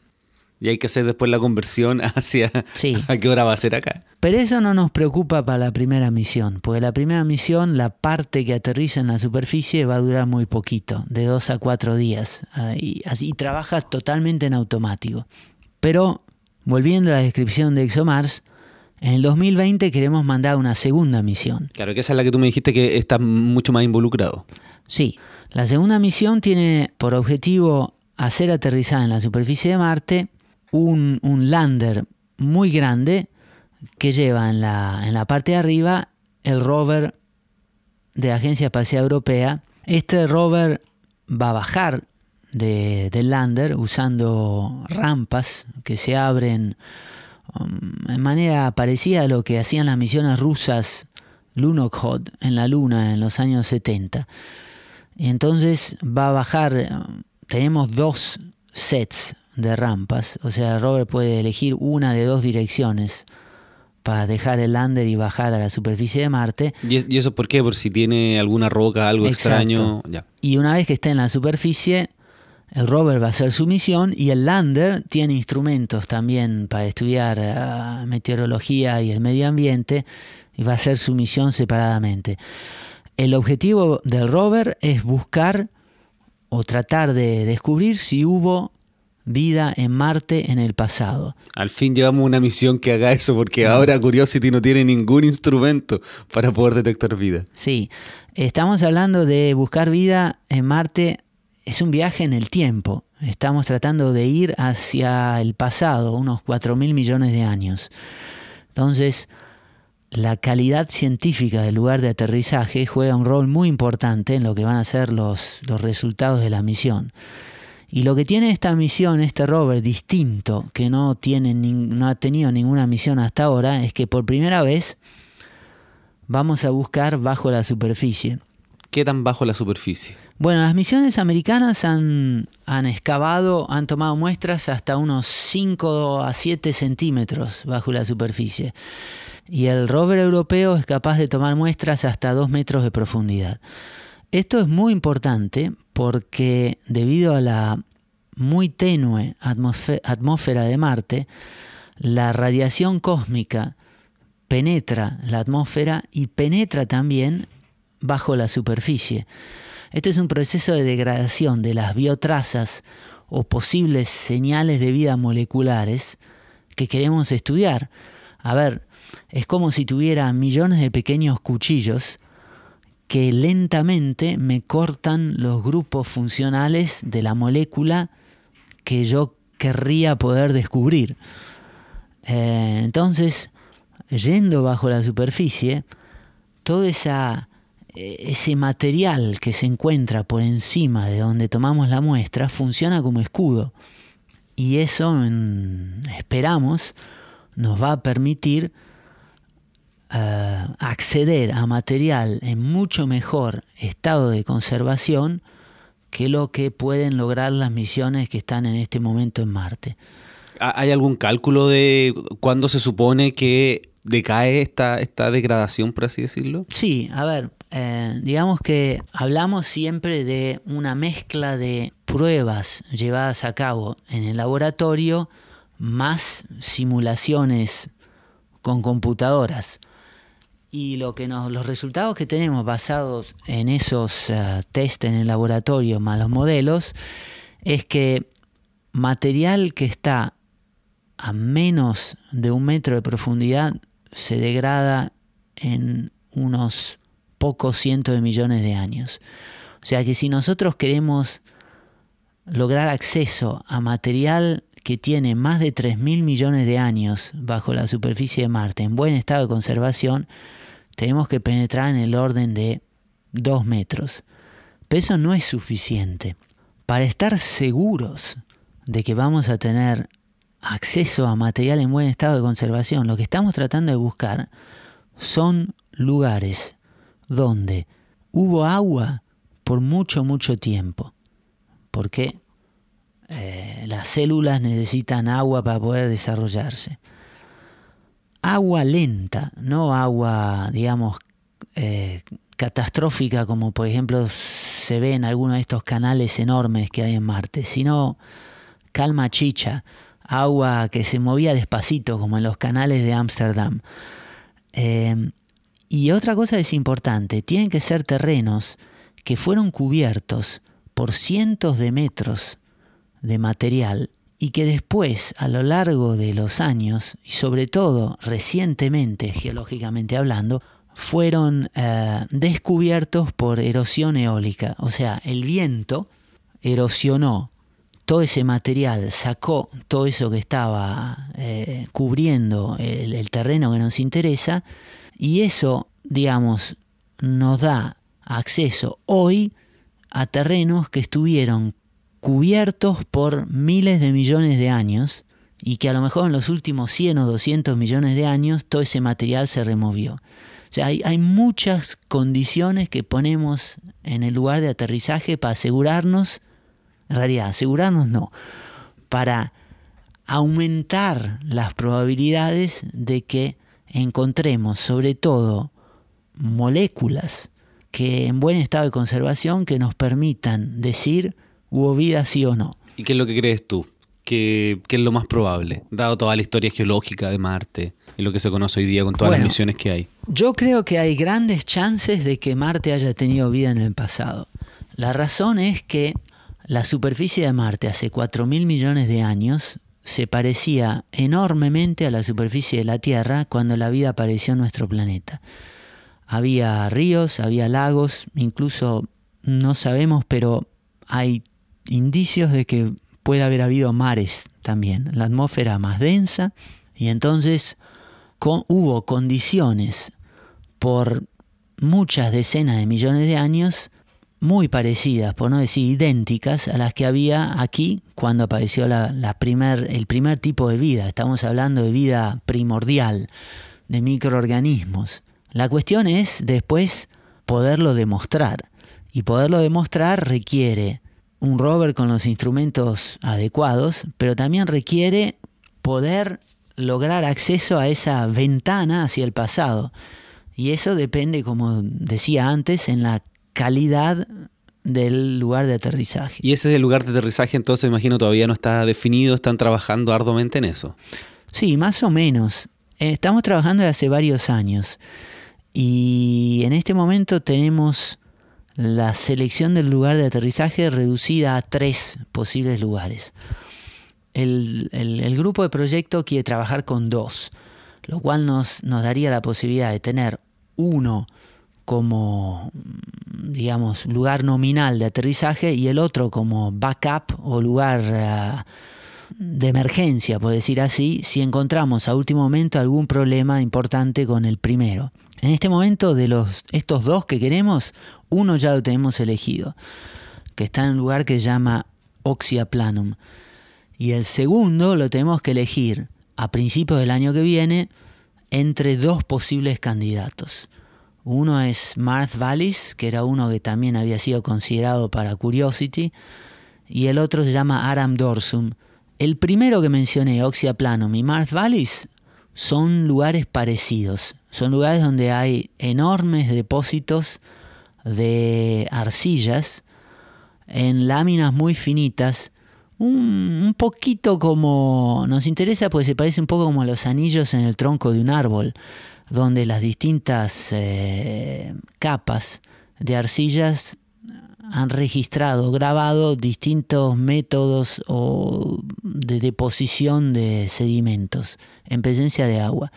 S2: Y hay que hacer después la conversión hacia a qué hora va a ser acá.
S3: Pero eso no nos preocupa para la primera misión, porque la primera misión, la parte que aterriza en la superficie va a durar muy poquito, de dos a cuatro días, y, trabaja totalmente en automático. Pero, volviendo a la descripción de ExoMars, en el 2020 queremos mandar una segunda misión.
S2: Claro, que esa es la que tú me dijiste que está mucho más involucrado.
S3: Sí, la segunda misión tiene por objetivo hacer aterrizar en la superficie de Marte un, lander muy grande que lleva en la, en la parte de arriba el rover de la Agencia Espacial Europea. Este rover va a bajar de, del lander usando rampas que se abren um, en manera parecida a lo que hacían las misiones rusas Lunokhod en la Luna en los años 70. Entonces va a bajar, tenemos dos sets de rampas, o sea, el rover puede elegir una de dos direcciones para dejar el lander y bajar a la superficie de Marte.
S2: ¿Y eso por qué? Por si tiene alguna roca, algo extraño. Ya.
S3: Y una vez que esté en la superficie, el rover va a hacer su misión y el lander tiene instrumentos también para estudiar uh, meteorología y el medio ambiente y va a hacer su misión separadamente. El objetivo del rover es buscar o tratar de descubrir si hubo vida en Marte en el pasado.
S2: Al fin llevamos una misión que haga eso, porque ahora Curiosity no tiene ningún instrumento para poder detectar vida.
S3: Sí, estamos hablando de buscar vida en Marte, es un viaje en el tiempo. Estamos tratando de ir hacia el pasado, unos 4 mil millones de años. Entonces, la calidad científica del lugar de aterrizaje juega un rol muy importante en lo que van a ser los, los resultados de la misión. Y lo que tiene esta misión, este rover distinto, que no, tiene no ha tenido ninguna misión hasta ahora, es que por primera vez vamos a buscar bajo la superficie.
S2: ¿Qué tan bajo la superficie?
S3: Bueno, las misiones americanas han, han excavado, han tomado muestras hasta unos 5 a 7 centímetros bajo la superficie. Y el rover europeo es capaz de tomar muestras hasta 2 metros de profundidad. Esto es muy importante porque debido a la muy tenue atmósfera de Marte, la radiación cósmica penetra la atmósfera y penetra también bajo la superficie. Este es un proceso de degradación de las biotrazas o posibles señales de vida moleculares que queremos estudiar. A ver, es como si tuviera millones de pequeños cuchillos que lentamente me cortan los grupos funcionales de la molécula que yo querría poder descubrir. Eh, entonces, yendo bajo la superficie, todo eh, ese material que se encuentra por encima de donde tomamos la muestra funciona como escudo. Y eso, esperamos, nos va a permitir eh, acceder a material en mucho mejor estado de conservación que lo que pueden lograr las misiones que están en este momento en Marte.
S2: ¿Hay algún cálculo de cuándo se supone que decae esta, esta degradación, por así decirlo?
S3: Sí, a ver, eh, digamos que hablamos siempre de una mezcla de pruebas llevadas a cabo en el laboratorio más simulaciones con computadoras. Y lo que nos, los resultados que tenemos basados en esos uh, test en el laboratorio más los modelos es que material que está a menos de un metro de profundidad se degrada en unos pocos cientos de millones de años. O sea que si nosotros queremos lograr acceso a material que tiene más de 3.000 millones de años bajo la superficie de Marte en buen estado de conservación, tenemos que penetrar en el orden de 2 metros. Pero eso no es suficiente. Para estar seguros de que vamos a tener acceso a material en buen estado de conservación, lo que estamos tratando de buscar son lugares donde hubo agua por mucho, mucho tiempo. Porque eh, las células necesitan agua para poder desarrollarse agua lenta, no agua, digamos, eh, catastrófica como por ejemplo se ve en algunos de estos canales enormes que hay en Marte, sino calma chicha, agua que se movía despacito como en los canales de Ámsterdam. Em, y otra cosa es importante, tienen que ser terrenos que fueron cubiertos por cientos de metros de material y que después, a lo largo de los años, y sobre todo recientemente, geológicamente hablando, fueron eh, descubiertos por erosión eólica. O sea, el viento erosionó todo ese material, sacó todo eso que estaba eh, cubriendo el, el terreno que nos interesa, y eso, digamos, nos da acceso hoy a terrenos que estuvieron cubiertos por miles de millones de años y que a lo mejor en los últimos 100 o 200 millones de años todo ese material se removió. O sea, hay, hay muchas condiciones que ponemos en el lugar de aterrizaje para asegurarnos, en realidad, asegurarnos no, para aumentar las probabilidades de que encontremos sobre todo moléculas que en buen estado de conservación que nos permitan decir hubo vida sí o no.
S2: ¿Y qué es lo que crees tú? ¿Qué, es lo más probable, dado toda la historia geológica de Marte y lo que se conoce hoy día con todas las misiones que hay?
S3: Yo creo que hay grandes chances de que Marte haya tenido vida en el pasado. La razón es que la superficie de Marte hace 4.000 millones de años se parecía enormemente a la superficie de la Tierra cuando la vida apareció en nuestro planeta. Había ríos, había lagos, incluso no sabemos, pero hay indicios de que puede haber habido mares también, la atmósfera más densa, y entonces hubo condiciones por muchas decenas de millones de años muy parecidas, por no decir idénticas, a las que había aquí cuando apareció el primer tipo de vida. Estamos hablando de vida primordial, de microorganismos. La cuestión es después poderlo demostrar. Y poderlo demostrar requiere un rover con los instrumentos adecuados, pero también requiere poder lograr acceso a esa ventana hacia el pasado. Y eso depende, como decía antes, en la calidad del lugar de aterrizaje.
S2: Y ese es el lugar de aterrizaje, entonces imagino todavía no está definido, están trabajando arduamente en eso.
S3: Sí, más o menos. Eh, estamos trabajando desde hace varios años y en este momento tenemos la selección del lugar de aterrizaje reducida a tres posibles lugares. El, grupo de proyecto quiere trabajar con dos, lo cual nos, nos daría la posibilidad de tener uno como, digamos, lugar nominal de aterrizaje y el otro como backup o lugar eh, de emergencia, por decir así, si encontramos a último momento algún problema importante con el primero. En este momento de los, estos dos que queremos, uno ya lo tenemos elegido, que está en un lugar que se llama Oxia Planum. Y el segundo lo tenemos que elegir a principios del año que viene entre dos posibles candidatos. Uno es Marth Vallis, que era uno que también había sido considerado para Curiosity, y el otro se llama Aram Dorsum. El primero que mencioné, Oxia Planum y Marth Vallis, son lugares parecidos. Son lugares donde hay enormes depósitos de arcillas en láminas muy finitas, un, poquito como nos interesa, pues se parece un poco como los anillos en el tronco de un árbol, donde las distintas eh, capas de arcillas han registrado, grabado distintos métodos de deposición de sedimentos en presencia de agua.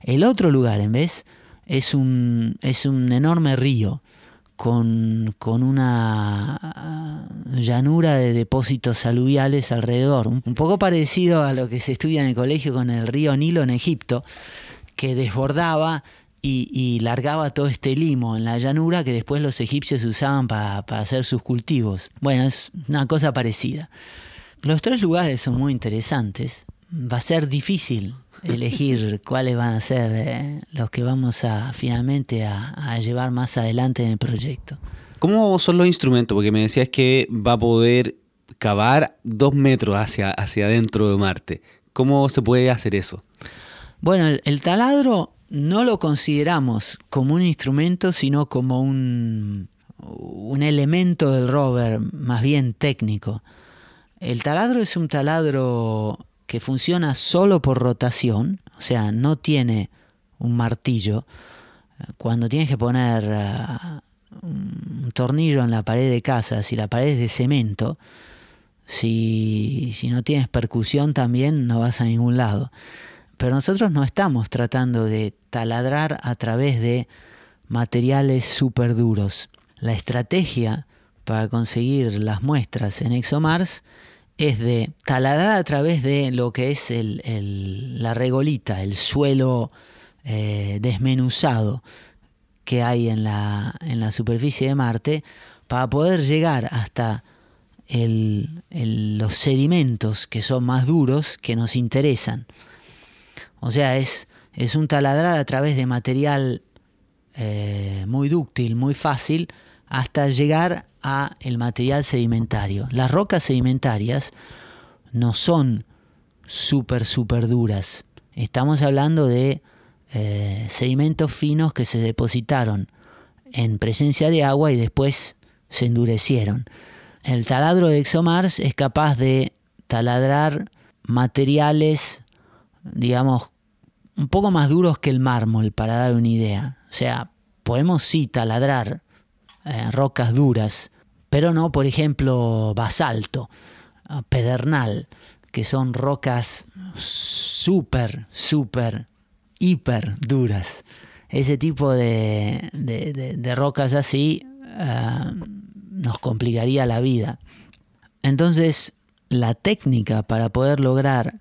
S3: El otro lugar, en vez, es un, es un enorme río con, con, una ah, llanura de depósitos aluviales alrededor, un poco parecido a lo que se estudia en el colegio con el río Nilo en Egipto, que desbordaba y, largaba todo este limo en la llanura que después los egipcios usaban para hacer sus cultivos. Bueno, es una cosa parecida. Los tres lugares son muy interesantes. Va a ser difícil elegir cuáles van a ser eh, los que vamos a finalmente a, llevar más adelante en el proyecto.
S2: ¿Cómo son los instrumentos? Porque me decías que va a poder cavar dos metros hacia, hacia adentro de Marte. ¿Cómo se puede hacer eso?
S3: Bueno, el, taladro no lo consideramos como un instrumento, sino como un, un elemento del rover más bien técnico. El taladro es un taladro que funciona solo por rotación, o sea, no tiene un martillo. Cuando tienes que poner uh, un tornillo en la pared de casa, si la pared es de cemento, Si, si no tienes percusión también no vas a ningún lado. Pero nosotros no estamos tratando de taladrar a través de materiales súper duros. La estrategia para conseguir las muestras en ExoMars es de taladrar a través de lo que es la regolita, el suelo eh, desmenuzado que hay en la, en la superficie de Marte, para poder llegar hasta los sedimentos que son más duros que nos interesan. O sea, es, un taladrar a través de material eh, muy dúctil, muy fácil, hasta llegar a el material sedimentario. Las rocas sedimentarias no son súper, súper duras. Estamos hablando de eh, sedimentos finos que se depositaron en presencia de agua y después se endurecieron. El taladro de ExoMars es capaz de taladrar materiales, digamos, un poco más duros que el mármol, para dar una idea. O sea, podemos sí taladrar eh, rocas duras, pero no, por ejemplo, basalto, ah, pedernal, que son rocas súper, súper, hiper duras. Ese tipo de, de, rocas así ah, nos complicaría la vida. Entonces, la técnica para poder lograr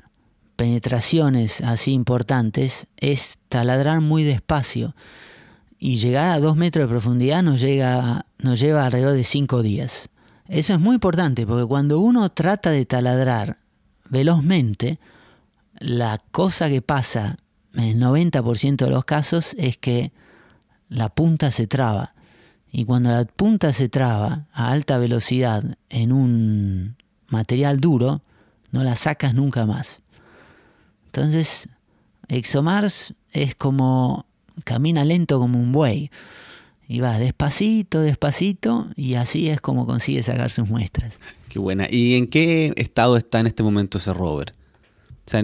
S3: penetraciones así importantes es taladrar muy despacio y llegar a dos metros de profundidad nos, llega, nos lleva alrededor de cinco días. Eso es muy importante porque cuando uno trata de taladrar velozmente, la cosa que pasa en el 90% de los casos es que la punta se traba. Y cuando la punta se traba a alta velocidad en un material duro, no la sacas nunca más. Entonces, ExoMars es como camina lento como un buey. Y va despacito, despacito, y así es como consigue sacar sus muestras.
S2: Qué buena. ¿Y en qué estado está en este momento ese rover?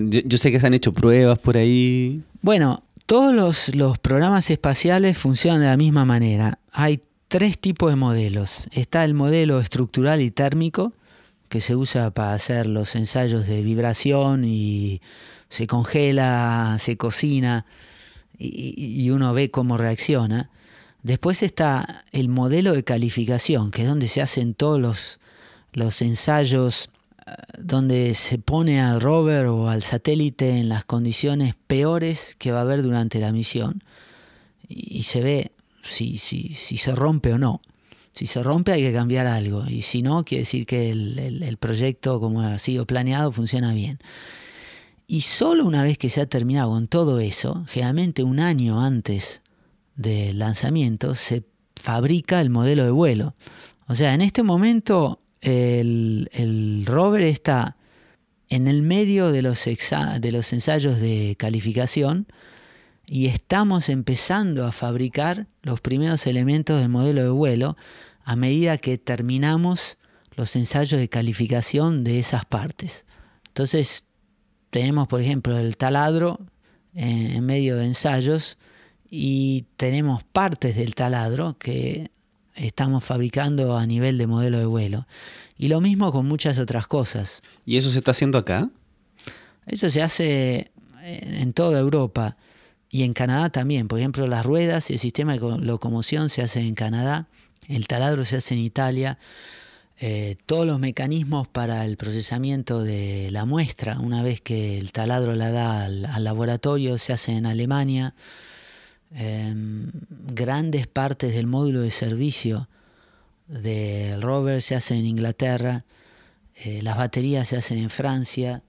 S2: yo, sé que se han hecho pruebas por ahí.
S3: Bueno, todos los, los programas espaciales funcionan de la misma manera. Hay tres tipos de modelos. Está el modelo estructural y térmico, que se usa para hacer los ensayos de vibración y se congela, se cocina y, uno ve cómo reacciona. Después está el modelo de calificación, que es donde se hacen todos los, los ensayos eh, donde se pone al rover o al satélite en las condiciones peores que va a haber durante la misión y, se ve si, si, si, se rompe o no. Si se rompe hay que cambiar algo y si no quiere decir que el, el proyecto como ha sido planeado funciona bien. Y solo una vez que se ha terminado con todo eso, generalmente un año antes del lanzamiento, se fabrica el modelo de vuelo. O sea, en este momento el, el rover está en el medio de los, de los ensayos de calificación y estamos empezando a fabricar los primeros elementos del modelo de vuelo a medida que terminamos los ensayos de calificación de esas partes. Entonces tenemos, por ejemplo, el taladro en, medio de ensayos y tenemos partes del taladro que estamos fabricando a nivel de modelo de vuelo. Y lo mismo con muchas otras cosas.
S2: ¿Y eso se está haciendo acá?
S3: Eso se hace en toda Europa y en Canadá también. Por ejemplo, las ruedas y el sistema de locomoción se hace en Canadá, el taladro se hace en Italia, eh, todos los mecanismos para el procesamiento de la muestra, una vez que el taladro la da al, laboratorio, se hace en Alemania. Em, grandes partes del módulo de servicio del rover se hacen en Inglaterra, eh, las baterías se hacen en Francia,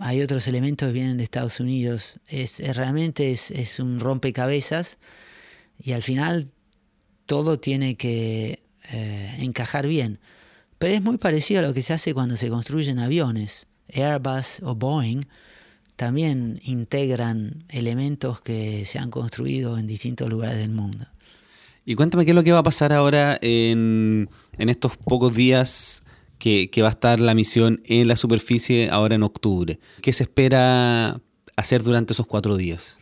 S3: hay otros elementos que vienen de Estados Unidos. Es, realmente es, un rompecabezas y al final todo tiene que eh, encajar bien. Pero es muy parecido a lo que se hace cuando se construyen aviones. Airbus o Boeing también integran elementos que se han construido en distintos lugares del mundo.
S2: Y cuéntame qué es lo que va a pasar ahora en, estos pocos días que, va a estar la misión en la superficie ahora en octubre. ¿Qué se espera hacer durante esos cuatro días?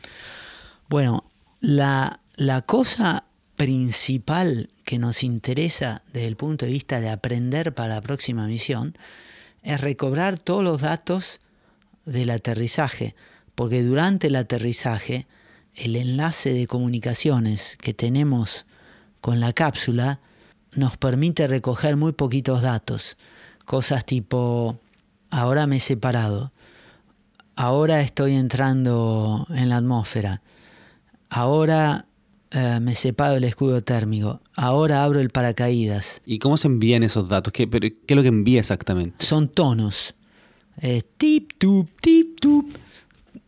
S3: Bueno, la, la cosa principal que nos interesa desde el punto de vista de aprender para la próxima misión es recobrar todos los datos del aterrizaje, porque durante el aterrizaje el enlace de comunicaciones que tenemos con la cápsula nos permite recoger muy poquitos datos, cosas tipo, ahora me he separado, ahora estoy entrando en la atmósfera, ahora eh, me separo el escudo térmico, ahora abro el paracaídas.
S2: ¿Y cómo se envían esos datos? ¿Qué, qué es lo que envía exactamente?
S3: Son tonos, eh, tip, tup, tip, tup,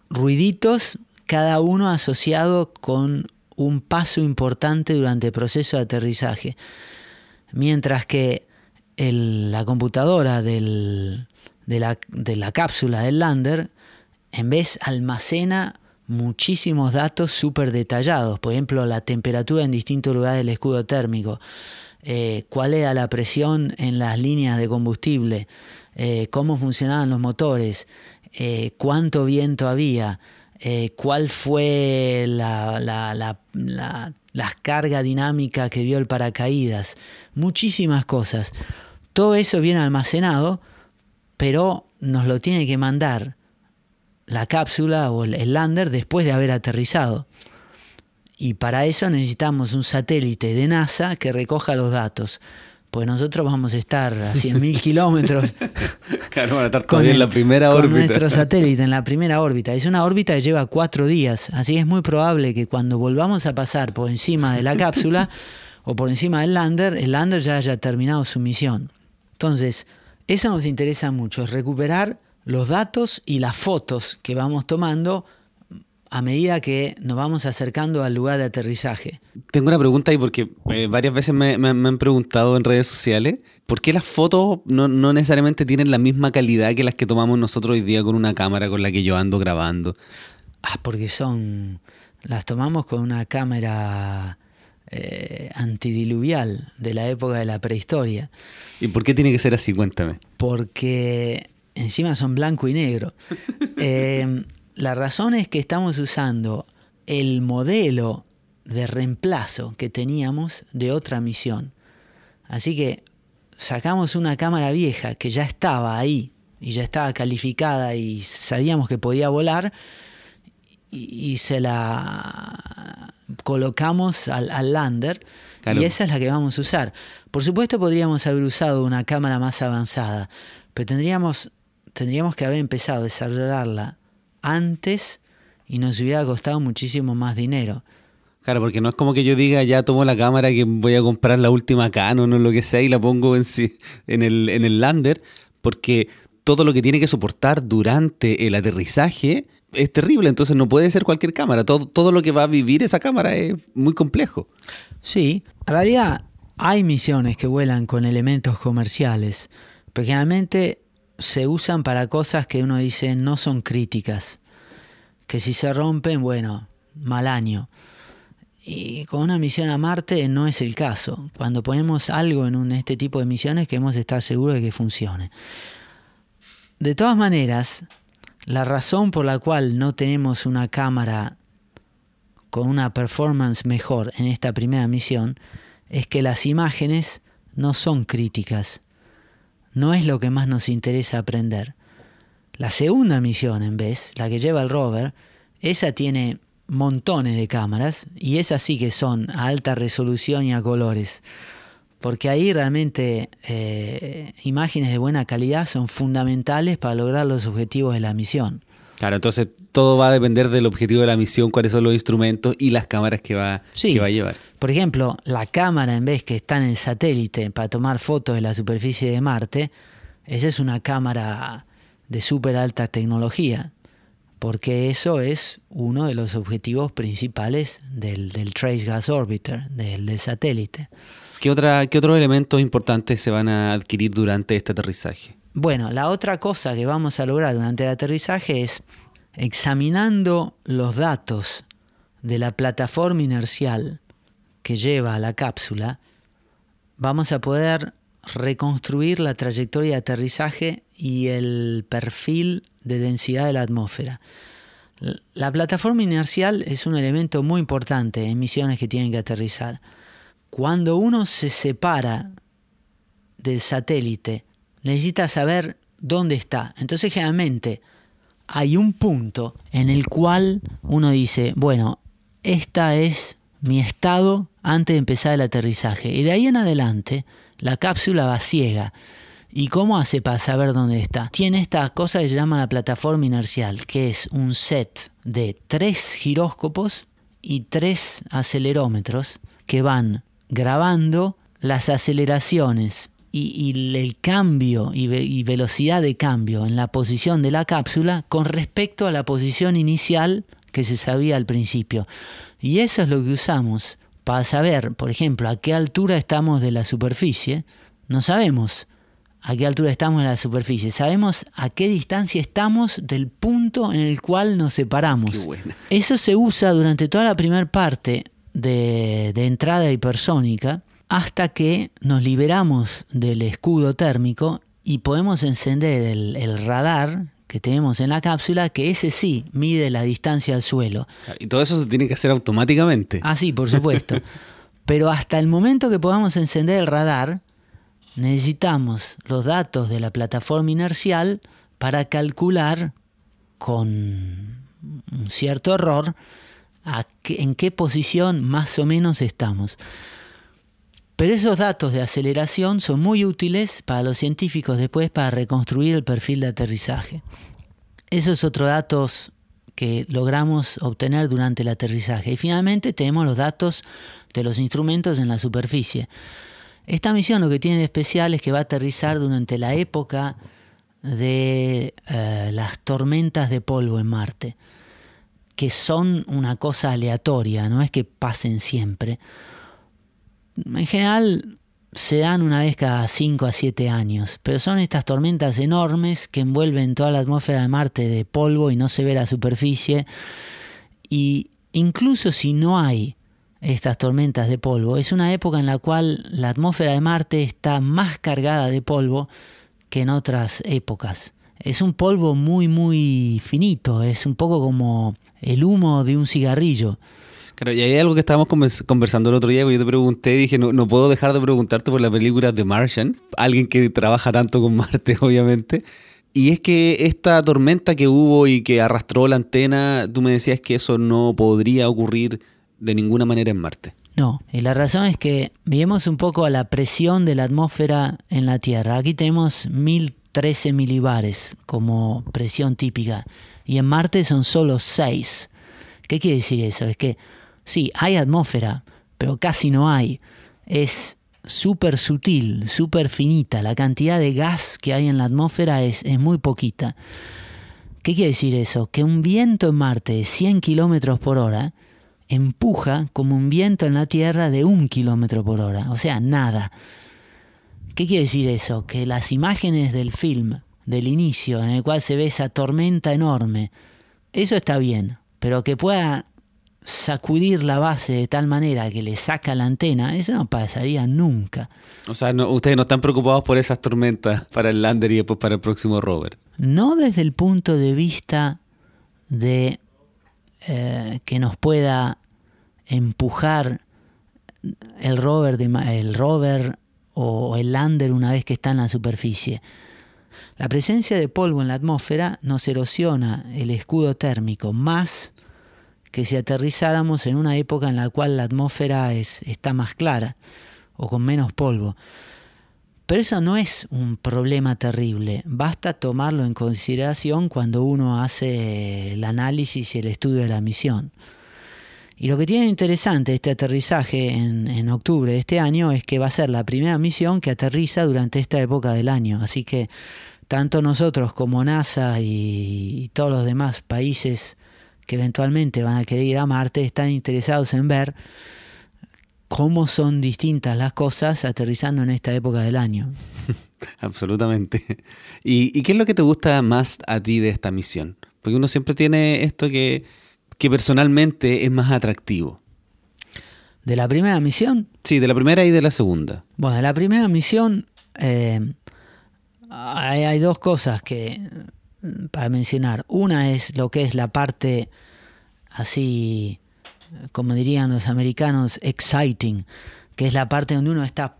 S3: ruiditos, cada uno asociado con un paso importante durante el proceso de aterrizaje. Mientras que la computadora de, la, de la cápsula del lander, en vez almacena muchísimos datos súper detallados, por ejemplo, la temperatura en distintos lugares del escudo térmico, eh, cuál era la presión en las líneas de combustible, eh, cómo funcionaban los motores, eh, cuánto viento había, cuál fue la, la, la, la, carga dinámica que vio el paracaídas, muchísimas cosas. Todo eso viene almacenado, pero nos lo tiene que mandar la cápsula o el lander después de haber aterrizado. Y para eso necesitamos un satélite de NASA que recoja los datos. Pues nosotros vamos a estar a 100.000 kilómetros.
S2: claro, van a estar todavía en la primera
S3: con
S2: órbita.
S3: nuestro satélite en la primera órbita. Es una órbita que lleva cuatro días. Así que es muy probable que cuando volvamos a pasar por encima de la cápsula o por encima del lander, el lander ya haya terminado su misión. Entonces, eso nos interesa mucho, es recuperar los datos y las fotos que vamos tomando a medida que nos vamos acercando al lugar de aterrizaje.
S2: Tengo una pregunta ahí porque eh, varias veces me, han preguntado en redes sociales por qué las fotos no, no, necesariamente tienen la misma calidad que las que tomamos nosotros hoy día con una cámara con la que yo ando grabando.
S3: Ah, porque son... las tomamos con una cámara eh, antidiluvial de la época de la prehistoria.
S2: ¿Y por qué tiene que ser así? Cuéntame.
S3: Porque encima son blanco y negro. Eh, la razón es que estamos usando el modelo de reemplazo que teníamos de otra misión. Así que sacamos una cámara vieja que ya estaba ahí y ya estaba calificada y sabíamos que podía volar y, se la colocamos al, lander y esa es la que vamos a usar. Por supuesto podríamos haber usado una cámara más avanzada, pero tendríamos tendríamos que haber empezado a desarrollarla antes y nos hubiera costado muchísimo más dinero.
S2: Claro, porque no es como que yo diga, ya tomo la cámara que voy a comprar la última Canon o lo que sea y la pongo en, en, el, en el lander, porque todo lo que tiene que soportar durante el aterrizaje es terrible, entonces no puede ser cualquier cámara, todo, todo lo que va a vivir esa cámara es muy complejo.
S3: Sí, a realidad hay misiones que vuelan con elementos comerciales, pero generalmente se usan para cosas que uno dice no son críticas, que si se rompen, bueno, mal año. Y con una misión a Marte no es el caso. Cuando ponemos algo en un, este tipo de misiones queremos estar seguros de que funcione. De todas maneras, la razón por la cual no tenemos una cámara con una performance mejor en esta primera misión es que las imágenes no son críticas no es lo que más nos interesa aprender. La segunda misión, en vez, la que lleva el rover, esa tiene montones de cámaras y esas sí que son a alta resolución y a colores. Porque ahí realmente eh, imágenes de buena calidad son fundamentales para lograr los objetivos de la misión.
S2: Claro, entonces todo va a depender del objetivo de la misión, cuáles son los instrumentos y las cámaras que va, que va a llevar.
S3: Por ejemplo, la cámara en vez que está en el satélite para tomar fotos de la superficie de Marte, esa es una cámara de súper alta tecnología, porque eso es uno de los objetivos principales del, Trace Gas Orbiter, del, del satélite.
S2: ¿Qué, otra, ¿Qué otros elementos importantes se van a adquirir durante este aterrizaje?
S3: Bueno, la otra cosa que vamos a lograr durante el aterrizaje es examinando los datos de la plataforma inercial que lleva a la cápsula, vamos a poder reconstruir la trayectoria de aterrizaje y el perfil de densidad de la atmósfera. La plataforma inercial es un elemento muy importante en misiones que tienen que aterrizar. Cuando uno se separa del satélite necesita saber dónde está. Entonces generalmente hay un punto en el cual uno dice, bueno, esta es mi estado antes de empezar el aterrizaje. Y de ahí en adelante la cápsula va ciega. ¿Y cómo hace para saber dónde está? Tiene esta cosa que se llama la plataforma inercial, que es un set de tres giróscopos y tres acelerómetros que van grabando las aceleraciones y, el cambio y, velocidad de cambio en la posición de la cápsula con respecto a la posición inicial que se sabía al principio. Y eso es lo que usamos para saber, por ejemplo, a qué altura estamos de la superficie. No sabemos a qué altura estamos de la superficie, sabemos a qué distancia estamos del punto en el cual nos separamos. Eso se usa durante toda la primera parte de, de entrada hipersónica hasta que nos liberamos del escudo térmico y podemos encender el, radar que tenemos en la cápsula, que ese sí mide la distancia al suelo.
S2: Y todo eso se tiene que hacer automáticamente.
S3: Ah, sí, por supuesto. Pero hasta el momento que podamos encender el radar, necesitamos los datos de la plataforma inercial para calcular con un cierto error en qué posición más o menos estamos. Pero esos datos de aceleración son muy útiles para los científicos después para reconstruir el perfil de aterrizaje. Esos otros datos que logramos obtener durante el aterrizaje. Y finalmente tenemos los datos de los instrumentos en la superficie. Esta misión lo que tiene de especial es que va a aterrizar durante la época de eh, las tormentas de polvo en Marte, que son una cosa aleatoria, no es que pasen siempre en general se dan una vez cada 5 a 7 años, pero son estas tormentas enormes que envuelven toda la atmósfera de Marte de polvo y no se ve la superficie. Y incluso si no hay estas tormentas de polvo, es una época en la cual la atmósfera de Marte está más cargada de polvo que en otras épocas. Es un polvo muy, muy finito, es un poco como el humo de un cigarrillo
S2: y hay algo que estábamos conversando el otro día, porque yo te pregunté, dije, no, no puedo dejar de preguntarte por la película The Martian, alguien que trabaja tanto con Marte, obviamente. Y es que esta tormenta que hubo y que arrastró la antena, tú me decías que eso no podría ocurrir de ninguna manera en Marte.
S3: No, y la razón es que vivimos un poco a la presión de la atmósfera en la Tierra. Aquí tenemos 1013 milibares como presión típica y en Marte son solo 6. ¿Qué quiere decir eso? Es que Sí, hay atmósfera, pero casi no hay. Es súper sutil, súper finita. La cantidad de gas que hay en la atmósfera es, es, muy poquita. ¿Qué quiere decir eso? Que un viento en Marte de 100 kilómetros por hora empuja como un viento en la Tierra de un kilómetro por hora. O sea, nada. ¿Qué quiere decir eso? Que las imágenes del film, del inicio, en el cual se ve esa tormenta enorme, eso está bien. Pero que pueda sacudir la base de tal manera que le saca la antena, eso no pasaría nunca.
S2: O sea, ustedes no están preocupados por esas tormentas para el lander y después para el próximo rover.
S3: No desde el punto de vista de eh, que nos pueda empujar el rover, de, el rover o el lander una vez que está en la superficie. La presencia de polvo en la atmósfera nos erosiona el escudo térmico más que si aterrizáramos en una época en la cual la atmósfera es, está más clara o con menos polvo. Pero eso no es un problema terrible, basta tomarlo en consideración cuando uno hace el análisis y el estudio de la misión. Y lo que tiene interesante este aterrizaje en, en, octubre de este año es que va a ser la primera misión que aterriza durante esta época del año. Así que tanto nosotros como NASA y todos los demás países que eventualmente van a querer ir a Marte están interesados en ver cómo son distintas las cosas aterrizando en esta época del año.
S2: Absolutamente. ¿Y, qué es lo que te gusta más a ti de esta misión? Porque uno siempre tiene esto que, que personalmente es más atractivo.
S3: ¿De la primera misión?
S2: Sí, de la primera y de la segunda.
S3: Bueno, de la primera misión eh, hay, hay, dos cosas que para mencionar. Una es lo que es la parte así, como dirían los americanos, exciting, que es la parte donde uno está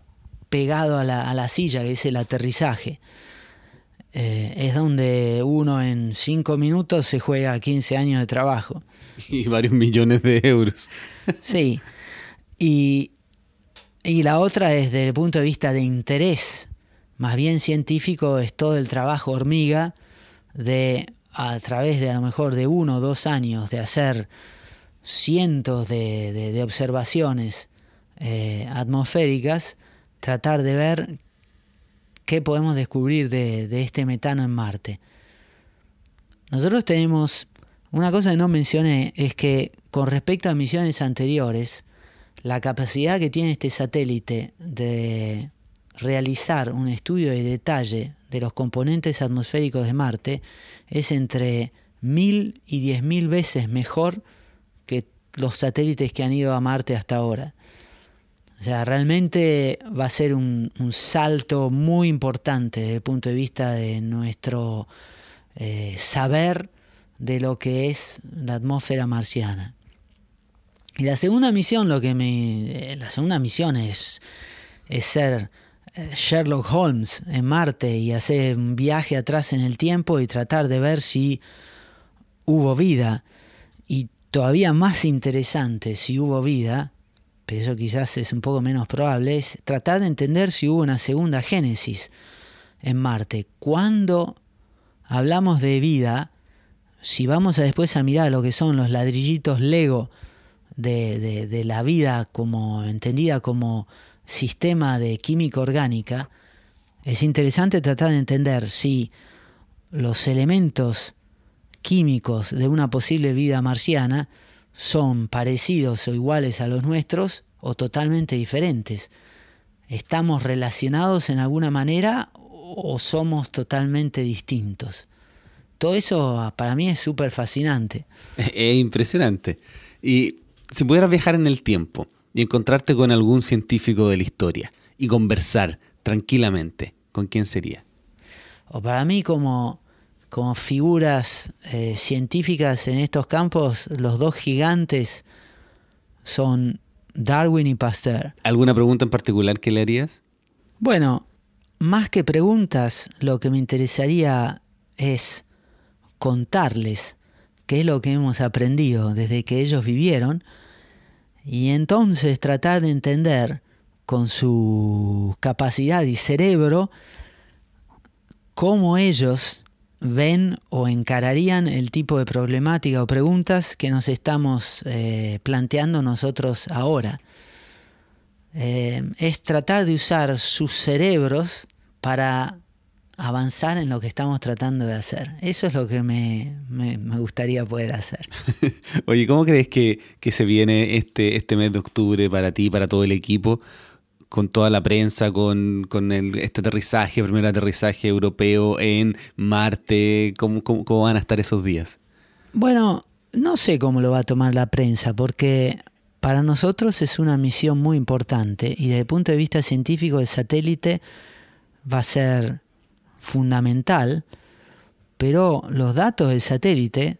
S3: pegado a la, a la silla, que es el aterrizaje. eh, es donde uno en cinco minutos se juega 15 años de trabajo.
S2: Y varios millones de euros.
S3: Sí. Y, y la otra es desde el punto de vista de interés, más bien científico, es todo el trabajo hormiga de a través de a lo mejor de uno o dos años de hacer cientos de, observaciones eh, atmosféricas, tratar de ver qué podemos descubrir de, de este metano en Marte. Nosotros tenemos, una cosa que no mencioné, es que con respecto a misiones anteriores, la capacidad que tiene este satélite de realizar un estudio de detalle de los componentes atmosféricos de Marte es entre mil y diez mil veces mejor que los satélites que han ido a Marte hasta ahora. O sea, realmente va a ser un, salto muy importante desde el punto de vista de nuestro eh, saber de lo que es la atmósfera marciana. Y la segunda misión, lo que me, eh, la segunda misión es, es ser Sherlock Holmes en Marte y hacer un viaje atrás en el tiempo y tratar de ver si hubo vida. Y todavía más interesante, si hubo vida, pero eso quizás es un poco menos probable, es tratar de entender si hubo una segunda génesis en Marte. Cuando hablamos de vida, si vamos a después a mirar lo que son los ladrillitos Lego de, de, la vida como entendida como sistema de química orgánica, es interesante tratar de entender si los elementos químicos de una posible vida marciana son parecidos o iguales a los nuestros o totalmente diferentes. ¿Estamos relacionados en alguna manera o somos totalmente distintos? Todo eso ah, para mí es súper fascinante.
S2: Es impresionante. Y si pudieras viajar en el tiempo y encontrarte con algún científico de la historia y conversar tranquilamente, ¿con quién sería?
S3: O para mí como como figuras eh, científicas en estos campos, los dos gigantes son Darwin y Pasteur.
S2: ¿Alguna pregunta en particular que le harías?
S3: Bueno, más que preguntas, lo que me interesaría es contarles qué es lo que hemos aprendido desde que ellos vivieron y entonces tratar de entender con su capacidad y cerebro cómo ellos ven o encararían el tipo de problemática o preguntas que nos estamos eh, planteando nosotros ahora. Eh, es tratar de usar sus cerebros para avanzar en lo que estamos tratando de hacer. Eso es lo que me, gustaría poder hacer.
S2: Oye, ¿cómo crees que, que, se viene este, este mes de octubre para ti, para todo el equipo? con toda la prensa, con, este aterrizaje, primer aterrizaje europeo en Marte? ¿Cómo, ¿Cómo, van a estar esos días?
S3: Bueno, no sé cómo lo va a tomar la prensa, porque para nosotros es una misión muy importante y desde el punto de vista científico el satélite va a ser fundamental, pero los datos del satélite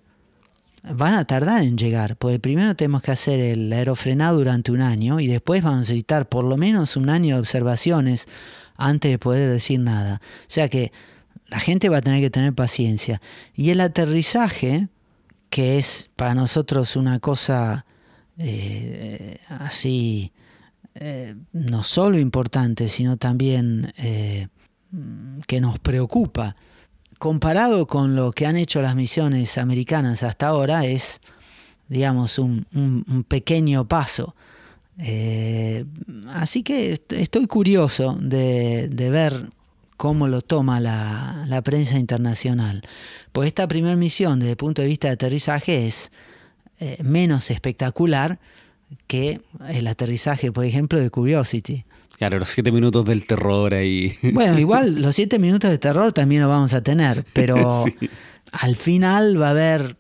S3: van a tardar en llegar, porque primero tenemos que hacer el aerofrenado durante un año y después vamos a necesitar por lo menos un año de observaciones antes de poder decir nada. O sea que la gente va a tener que tener paciencia. Y el aterrizaje, que es para nosotros una cosa eh, así, eh, no solo importante, sino también eh, que nos preocupa, comparado con lo que han hecho las misiones americanas hasta ahora, es, digamos, un, pequeño paso. Eh, así que estoy curioso de, ver cómo lo toma la, prensa internacional. Pues esta primera misión desde el punto de vista de aterrizaje es eh, menos espectacular que el aterrizaje, por ejemplo, de Curiosity.
S2: Claro, los siete minutos del terror ahí.
S3: Bueno, igual los siete minutos de terror también lo vamos a tener, pero al final va a haber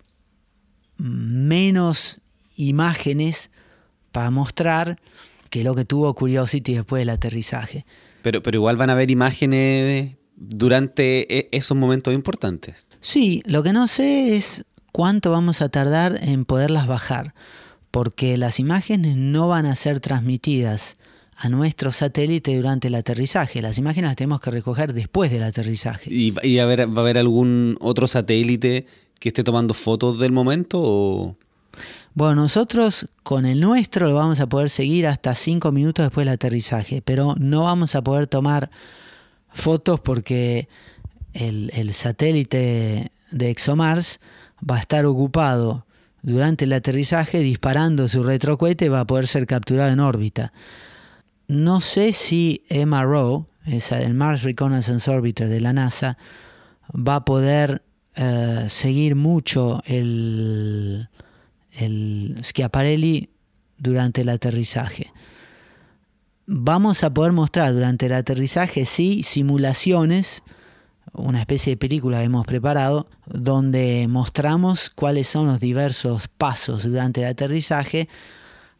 S3: menos imágenes para mostrar que lo que tuvo Curiosity después del aterrizaje.
S2: Pero, pero igual van a haber imágenes durante e, esos momentos importantes.
S3: Sí, lo que no sé es cuánto vamos a tardar en poderlas bajar, porque las imágenes no van a ser transmitidas a nuestro satélite durante el aterrizaje. Las imágenes las tenemos que recoger después del aterrizaje.
S2: ¿Y, y a ver, va a haber algún otro satélite que esté tomando fotos del momento o...?
S3: Bueno, nosotros con el nuestro lo vamos a poder seguir hasta cinco minutos después del aterrizaje, pero no vamos a poder tomar fotos porque el, el satélite de ExoMars va a estar ocupado durante el aterrizaje disparando su retrocohete va a poder ser capturado en órbita. No sé si MRO, el Mars Reconnaissance Orbiter de la NASA, va a poder uh, seguir mucho el, el Schiaparelli durante el aterrizaje. Vamos a poder mostrar durante el aterrizaje, sí, simulaciones, una especie de película que hemos preparado, donde mostramos cuáles son los diversos pasos durante el aterrizaje.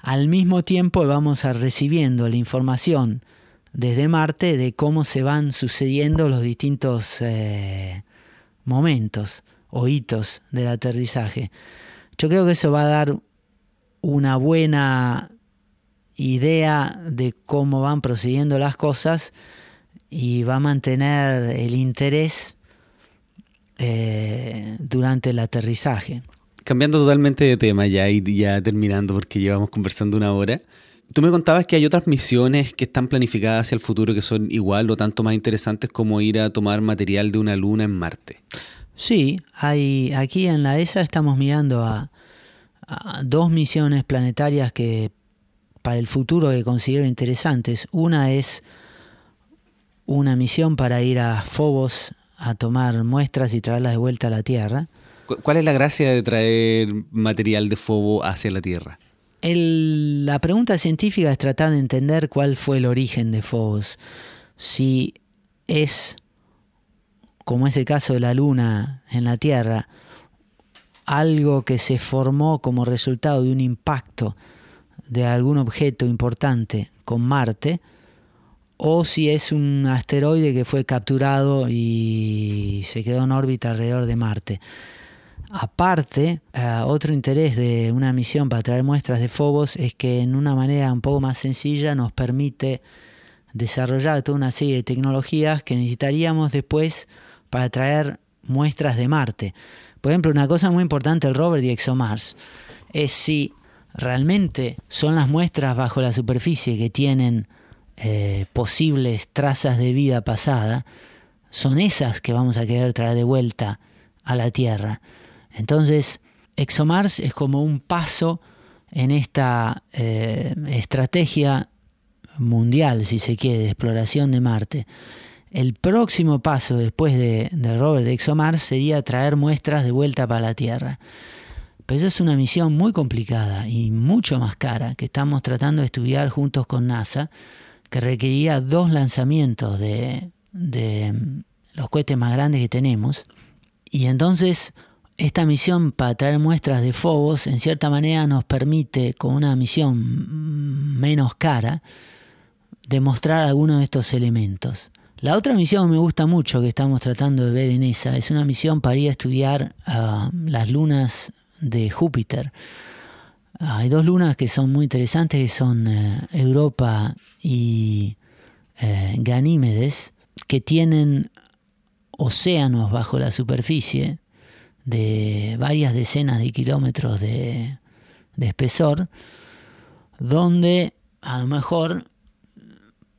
S3: Al mismo tiempo vamos a recibiendo la información desde Marte de cómo se van sucediendo los distintos eh, momentos o hitos del aterrizaje. Yo creo que eso va a dar una buena idea de cómo van procediendo las cosas y va a mantener el interés eh, durante el aterrizaje.
S2: Cambiando totalmente de tema ya y ya terminando porque llevamos conversando una hora. Tú me contabas que hay otras misiones que están planificadas hacia el futuro que son igual o tanto más interesantes como ir a tomar material de una luna en Marte.
S3: Sí, hay, aquí en la ESA estamos mirando a, a dos misiones planetarias que para el futuro que considero interesantes. Una es una misión para ir a Phobos a tomar muestras y traerlas de vuelta a la Tierra.
S2: ¿Cuál es la gracia de traer material de Phobos hacia la Tierra?
S3: El, la pregunta científica es tratar de entender cuál fue el origen de Phobos. Si es, como es el caso de la Luna en la Tierra, algo que se formó como resultado de un impacto de algún objeto importante con Marte, o si es un asteroide que fue capturado y se quedó en órbita alrededor de Marte. Aparte, uh, otro interés de una misión para traer muestras de Phobos es que en una manera un poco más sencilla nos permite desarrollar toda una serie de tecnologías que necesitaríamos después para traer muestras de Marte. Por ejemplo, una cosa muy importante del rover y ExoMars es si realmente son las muestras bajo la superficie que tienen eh, posibles trazas de vida pasada, son esas que vamos a querer traer de vuelta a la Tierra. Entonces, ExoMars es como un paso en esta eh, estrategia mundial, si se quiere, de exploración de Marte. El próximo paso después de, del rover de ExoMars sería traer muestras de vuelta para la Tierra. Pero esa es una misión muy complicada y mucho más cara que estamos tratando de estudiar juntos con NASA, que requeriría dos lanzamientos de, de los cohetes más grandes que tenemos. Y entonces esta misión para traer muestras de Phobos en cierta manera nos permite, con una misión menos cara, demostrar algunos de estos elementos. La otra misión me gusta mucho que estamos tratando de ver en esa es una misión para ir a estudiar uh, las lunas de Júpiter. Hay dos lunas que son muy interesantes, que son uh, Europa y uh, Ganímedes, que tienen océanos bajo la superficie de varias decenas de kilómetros de, de espesor, donde a lo mejor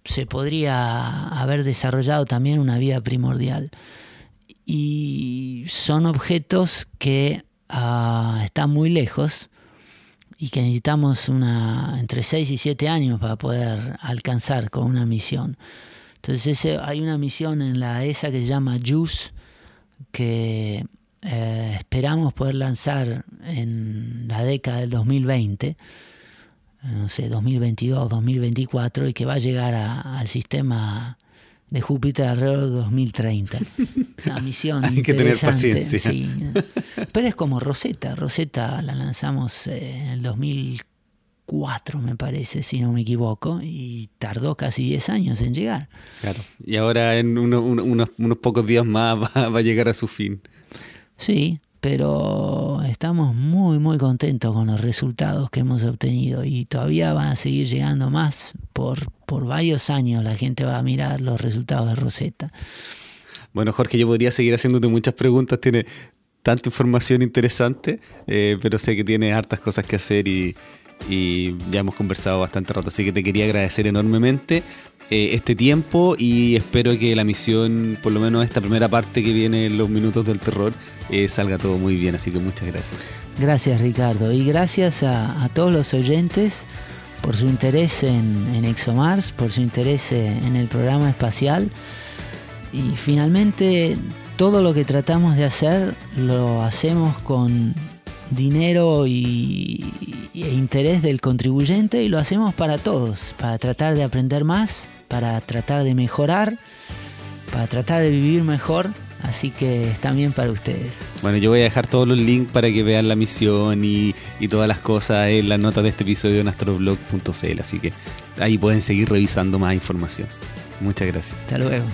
S3: se podría haber desarrollado también una vida primordial. Y son objetos que uh, están muy lejos y que necesitamos una, entre 6 y 7 años para poder alcanzar con una misión. Entonces hay una misión en la ESA que se llama JUICE que eh, esperamos poder lanzar en la década del 2020 no sé, 2022, 2024 y que va a llegar a, al sistema de Júpiter alrededor de 2030. Una misión
S2: Hay que tener paciencia.
S3: Sí. Pero es como Rosetta. Rosetta la lanzamos en el 2004, me parece, si no me equivoco, y tardó casi 10 años en llegar.
S2: Claro. Y ahora en uno, uno, unos, unos, pocos días más va, va a llegar a su fin.
S3: Sí, pero estamos muy, muy contentos con los resultados que hemos obtenido y todavía van a seguir llegando más. Por, por varios años la gente va a mirar los resultados de Rosetta.
S2: Bueno, Jorge, yo podría seguir haciéndote muchas preguntas. Tiene tanta información interesante, eh, pero sé que tiene hartas cosas que hacer y, y ya hemos conversado bastante rato. Así que te quería agradecer enormemente eh, este tiempo y espero que la misión, por lo menos esta primera parte que viene en los minutos del terror, eh, salga todo muy bien. Así que muchas gracias.
S3: Gracias Ricardo y gracias a, todos los oyentes por su interés en, en, ExoMars, por su interés en el programa espacial y finalmente todo lo que tratamos de hacer lo hacemos con dinero y, e interés del contribuyente y lo hacemos para todos, para tratar de aprender más, para tratar de mejorar, para tratar de vivir mejor. Así que también para ustedes.
S2: Bueno, yo voy a dejar todos los links para que vean la misión y, y todas las cosas en las notas de este episodio en astroblog.cl. Así que ahí pueden seguir revisando más información. Muchas gracias.
S3: Hasta luego.